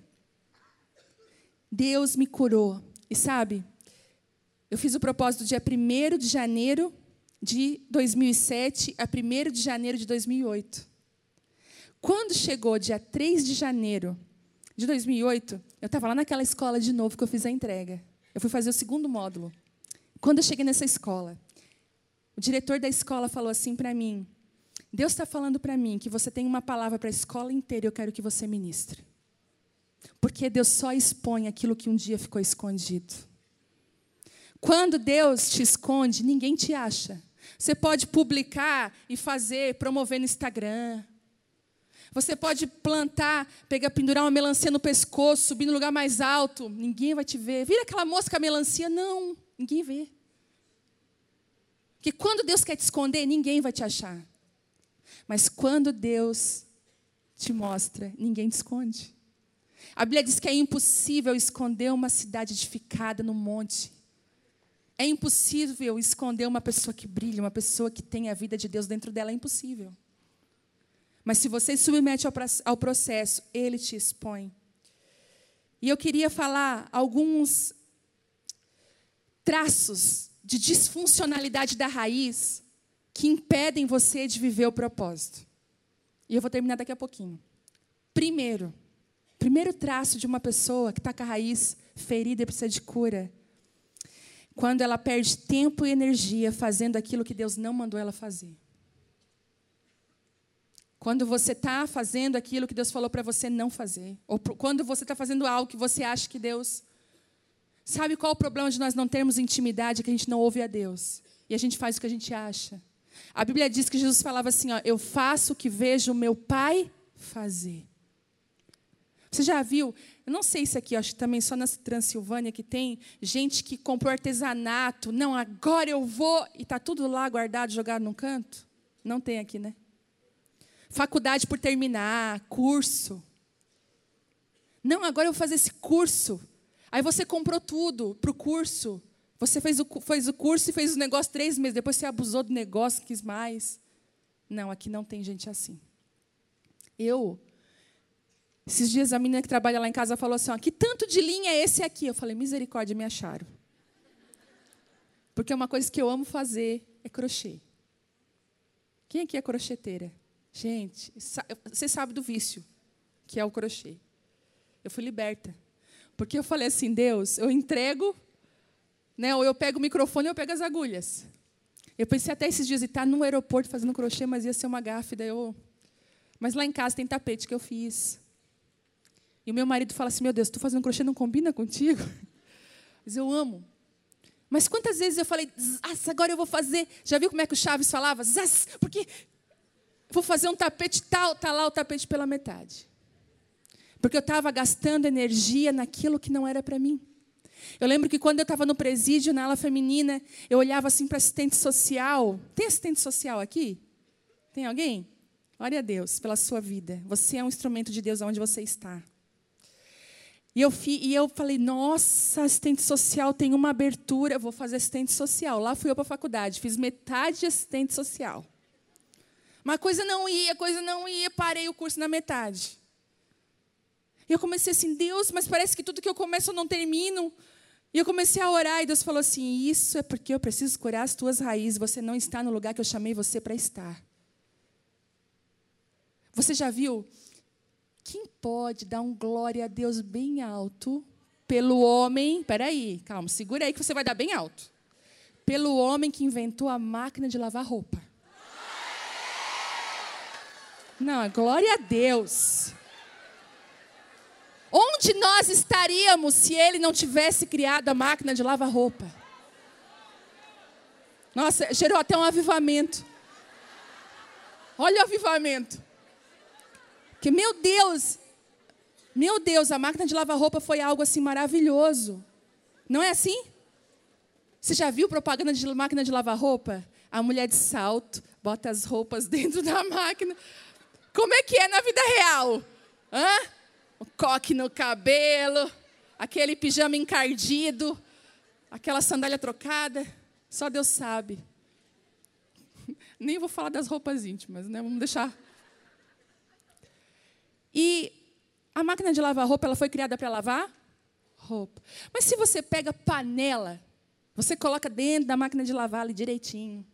Deus me curou. E sabe, eu fiz o propósito dia 1 de janeiro de 2007 a 1 de janeiro de 2008. Quando chegou dia 3 de janeiro de 2008, eu estava lá naquela escola de novo que eu fiz a entrega. Eu fui fazer o segundo módulo. Quando eu cheguei nessa escola, o diretor da escola falou assim para mim: Deus está falando para mim que você tem uma palavra para a escola inteira e eu quero que você ministre. Porque Deus só expõe aquilo que um dia ficou escondido. Quando Deus te esconde, ninguém te acha. Você pode publicar e fazer, promover no Instagram. Você pode plantar, pegar, pendurar uma melancia no pescoço, subir no lugar mais alto. Ninguém vai te ver. Vira aquela mosca melancia. Não, ninguém vê. Porque quando Deus quer te esconder, ninguém vai te achar. Mas quando Deus te mostra, ninguém te esconde. A Bíblia diz que é impossível esconder uma cidade edificada no monte. É impossível esconder uma pessoa que brilha, uma pessoa que tem a vida de Deus dentro dela, é impossível. Mas se você se submete ao processo, ele te expõe. E eu queria falar alguns traços de disfuncionalidade da raiz que impedem você de viver o propósito. E eu vou terminar daqui a pouquinho. Primeiro, primeiro traço de uma pessoa que está com a raiz ferida e precisa de cura quando ela perde tempo e energia fazendo aquilo que Deus não mandou ela fazer. Quando você está fazendo aquilo que Deus falou para você não fazer. Ou quando você está fazendo algo que você acha que Deus. Sabe qual o problema de nós não termos intimidade? Que a gente não ouve a Deus. E a gente faz o que a gente acha. A Bíblia diz que Jesus falava assim: ó, Eu faço o que vejo o meu Pai fazer. Você já viu? Eu não sei se aqui, acho que também só na Transilvânia que tem gente que comprou artesanato. Não, agora eu vou. E está tudo lá guardado, jogado num canto? Não tem aqui, né? Faculdade por terminar, curso. Não, agora eu vou fazer esse curso. Aí você comprou tudo para o curso. Você fez o, fez o curso e fez o negócio três meses. Depois você abusou do negócio, quis mais. Não, aqui não tem gente assim. Eu esses dias a menina que trabalha lá em casa falou assim: ó, que tanto de linha é esse aqui? Eu falei: misericórdia, me acharam. Porque uma coisa que eu amo fazer é crochê. Quem aqui é crocheteira? Gente, você sabe do vício que é o crochê. Eu fui liberta. Porque eu falei assim: Deus, eu entrego, né, ou eu pego o microfone ou eu pego as agulhas. Eu pensei até esses dias estar no aeroporto fazendo crochê, mas ia ser uma gafe. Daí eu... Mas lá em casa tem tapete que eu fiz. E o meu marido fala assim: Meu Deus, tu fazendo crochê não combina contigo? Mas eu amo. Mas quantas vezes eu falei, agora eu vou fazer. Já viu como é que o Chaves falava? Zaz, porque vou fazer um tapete tal, tá lá o tapete pela metade. Porque eu estava gastando energia naquilo que não era para mim. Eu lembro que quando eu estava no presídio, na ala feminina, eu olhava assim para assistente social. Tem assistente social aqui? Tem alguém? Glória a Deus pela sua vida. Você é um instrumento de Deus onde você está. E eu, fi, e eu falei, nossa, assistente social tem uma abertura, vou fazer assistente social. Lá fui eu para a faculdade, fiz metade de assistente social. Uma coisa não ia, coisa não ia, parei o curso na metade. E eu comecei assim, Deus, mas parece que tudo que eu começo eu não termino. E eu comecei a orar e Deus falou assim: Isso é porque eu preciso curar as tuas raízes. Você não está no lugar que eu chamei você para estar. Você já viu quem pode dar um glória a Deus bem alto pelo homem? Peraí, calma, segura aí que você vai dar bem alto. Pelo homem que inventou a máquina de lavar roupa. Não, glória a Deus. Onde nós estaríamos se ele não tivesse criado a máquina de lavar roupa? Nossa, gerou até um avivamento. Olha o avivamento. Que meu Deus, meu Deus, a máquina de lavar roupa foi algo assim maravilhoso. Não é assim? Você já viu propaganda de máquina de lavar roupa? A mulher de salto, bota as roupas dentro da máquina. Como é que é na vida real? Hã? O coque no cabelo, aquele pijama encardido, aquela sandália trocada. Só Deus sabe. Nem vou falar das roupas íntimas, né? Vamos deixar. E a máquina de lavar roupa, ela foi criada para lavar roupa. Mas se você pega panela, você coloca dentro da máquina de lavar ali direitinho.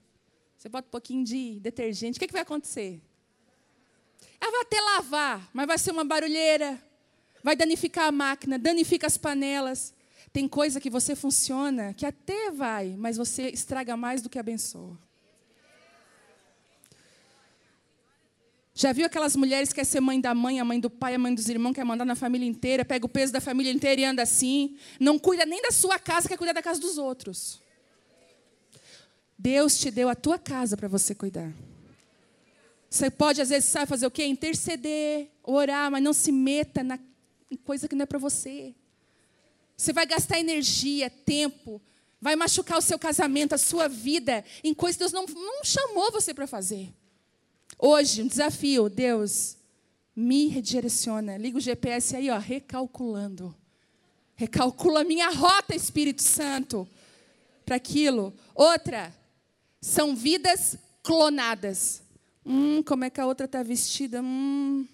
Você bota um pouquinho de detergente, o que, que vai acontecer? Ela vai até lavar, mas vai ser uma barulheira. Vai danificar a máquina, danifica as panelas. Tem coisa que você funciona, que até vai, mas você estraga mais do que abençoa. Já viu aquelas mulheres que quer ser mãe da mãe, a mãe do pai, a mãe dos irmãos, quer mandar na família inteira, pega o peso da família inteira e anda assim, não cuida nem da sua casa, quer cuidar da casa dos outros. Deus te deu a tua casa para você cuidar. Você pode, às vezes, sabe fazer o quê? Interceder, orar, mas não se meta na coisa que não é para você. Você vai gastar energia, tempo, vai machucar o seu casamento, a sua vida, em coisas que Deus não, não chamou você para fazer. Hoje, um desafio, Deus, me redireciona. Liga o GPS aí, ó, recalculando. Recalcula a minha rota, Espírito Santo, para aquilo. Outra, são vidas clonadas. Hum, como é que a outra está vestida? Hum.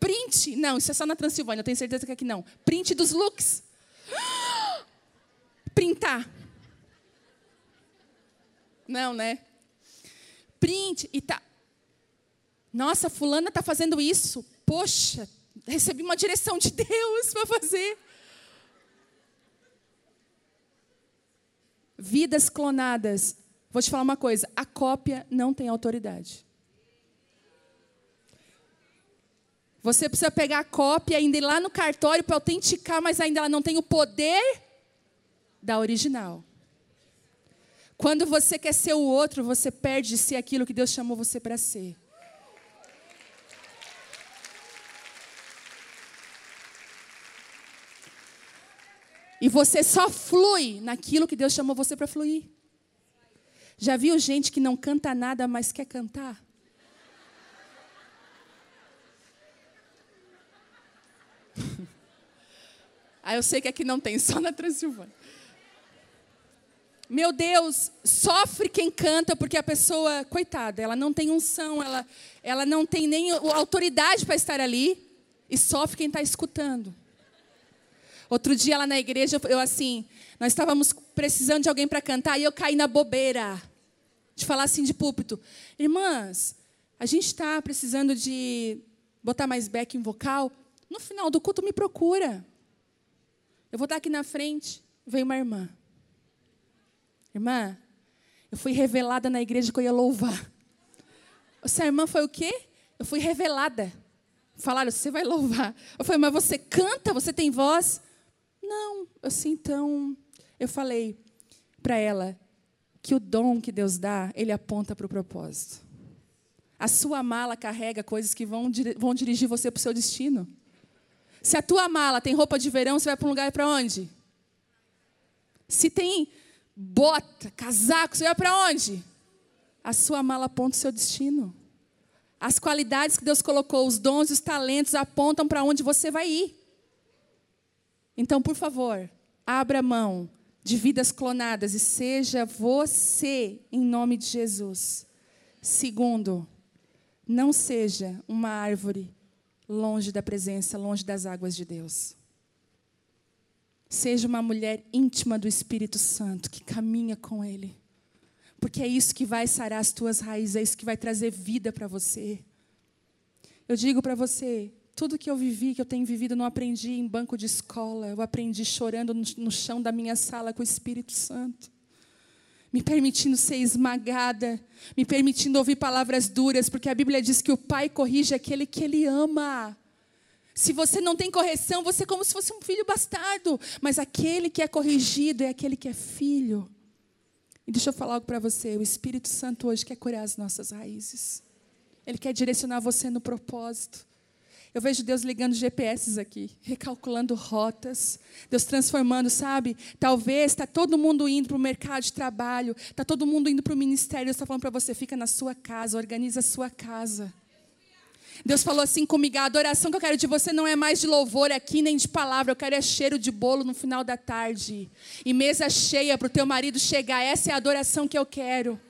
Print. Não, isso é só na Transilvânia, eu tenho certeza que aqui não. Print dos looks. Printar. Não, né? print e tá. Nossa, fulana está fazendo isso. Poxa, recebi uma direção de Deus para fazer. Vidas clonadas. Vou te falar uma coisa: a cópia não tem autoridade. Você precisa pegar a cópia, ainda ir lá no cartório para autenticar, mas ainda ela não tem o poder da original. Quando você quer ser o outro, você perde de ser aquilo que Deus chamou você para ser. E você só flui naquilo que Deus chamou você para fluir. Já viu gente que não canta nada, mas quer cantar? ah, eu sei que aqui não tem, só na Transilvânia. Meu Deus, sofre quem canta porque a pessoa, coitada, ela não tem unção, ela, ela não tem nem autoridade para estar ali e sofre quem está escutando. Outro dia lá na igreja, eu assim, nós estávamos precisando de alguém para cantar e eu caí na bobeira de falar assim de púlpito. Irmãs, a gente está precisando de botar mais back em vocal. No final do culto, me procura. Eu vou estar aqui na frente. Veio uma irmã. Irmã, eu fui revelada na igreja que eu ia louvar. Essa irmã foi o quê? Eu fui revelada. Falaram, você vai louvar. Eu falei, mas você canta? Você tem voz? Não. Assim, então, eu falei para ela que o dom que Deus dá, ele aponta para o propósito. A sua mala carrega coisas que vão, vão dirigir você para o seu destino. Se a tua mala tem roupa de verão, você vai para um lugar para onde? Se tem bota, casaco, você vai para onde? A sua mala aponta o seu destino. As qualidades que Deus colocou, os dons e os talentos apontam para onde você vai ir. Então, por favor, abra mão de vidas clonadas e seja você em nome de Jesus. Segundo, não seja uma árvore longe da presença, longe das águas de Deus. Seja uma mulher íntima do Espírito Santo, que caminha com Ele. Porque é isso que vai sarar as tuas raízes, é isso que vai trazer vida para você. Eu digo para você, tudo que eu vivi, que eu tenho vivido, não aprendi em banco de escola, eu aprendi chorando no, no chão da minha sala com o Espírito Santo. Me permitindo ser esmagada, me permitindo ouvir palavras duras, porque a Bíblia diz que o Pai corrige aquele que Ele ama. Se você não tem correção, você é como se fosse um filho bastardo. Mas aquele que é corrigido é aquele que é filho. E deixa eu falar algo para você: o Espírito Santo hoje quer curar as nossas raízes. Ele quer direcionar você no propósito. Eu vejo Deus ligando GPS aqui, recalculando rotas, Deus transformando, sabe? Talvez está todo mundo indo para o mercado de trabalho, está todo mundo indo para o ministério, Deus está falando para você, fica na sua casa, organiza a sua casa. Deus falou assim comigo: a adoração que eu quero de você não é mais de louvor aqui, nem de palavra, eu quero é cheiro de bolo no final da tarde. E mesa cheia para o teu marido chegar. Essa é a adoração que eu quero.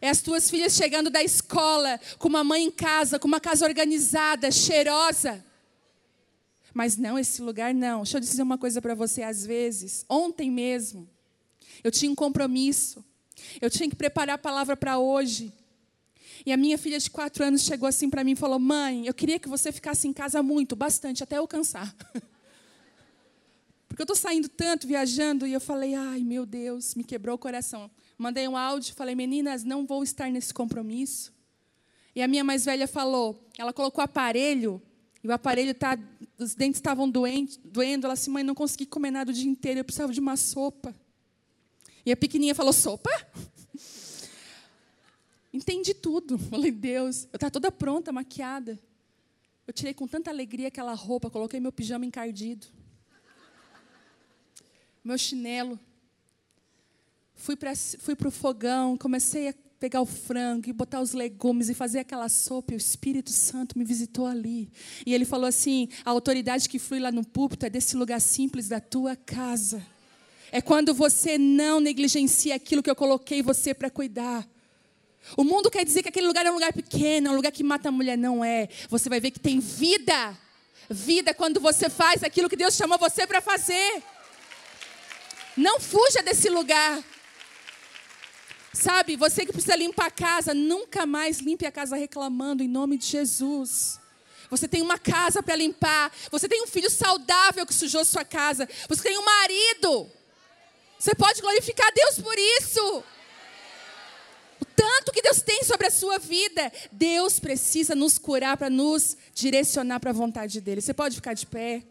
É as tuas filhas chegando da escola, com uma mãe em casa, com uma casa organizada, cheirosa. Mas não, esse lugar não. Deixa eu dizer uma coisa para você, às vezes, ontem mesmo, eu tinha um compromisso. Eu tinha que preparar a palavra para hoje. E a minha filha de quatro anos chegou assim para mim e falou: Mãe, eu queria que você ficasse em casa muito, bastante, até eu cansar. Porque eu estou saindo tanto, viajando, e eu falei: Ai, meu Deus, me quebrou o coração. Mandei um áudio, falei: Meninas, não vou estar nesse compromisso. E a minha mais velha falou: Ela colocou aparelho, e o aparelho tá, os dentes estavam doendo, doendo. Ela assim: Mãe, não consegui comer nada o dia inteiro, eu precisava de uma sopa. E a pequenininha falou: Sopa? Entendi tudo. Falei, Deus, eu estava toda pronta, maquiada. Eu tirei com tanta alegria aquela roupa, coloquei meu pijama encardido. Meu chinelo. Fui para fui o fogão, comecei a pegar o frango e botar os legumes e fazer aquela sopa. E o Espírito Santo me visitou ali. E ele falou assim: a autoridade que flui lá no púlpito é desse lugar simples da tua casa. É quando você não negligencia aquilo que eu coloquei você para cuidar. O mundo quer dizer que aquele lugar é um lugar pequeno, é um lugar que mata a mulher. Não é. Você vai ver que tem vida. Vida quando você faz aquilo que Deus chamou você para fazer. Não fuja desse lugar. Sabe, você que precisa limpar a casa, nunca mais limpe a casa reclamando em nome de Jesus. Você tem uma casa para limpar. Você tem um filho saudável que sujou sua casa. Você tem um marido. Você pode glorificar Deus por isso tanto que Deus tem sobre a sua vida. Deus precisa nos curar para nos direcionar para a vontade dEle. Você pode ficar de pé?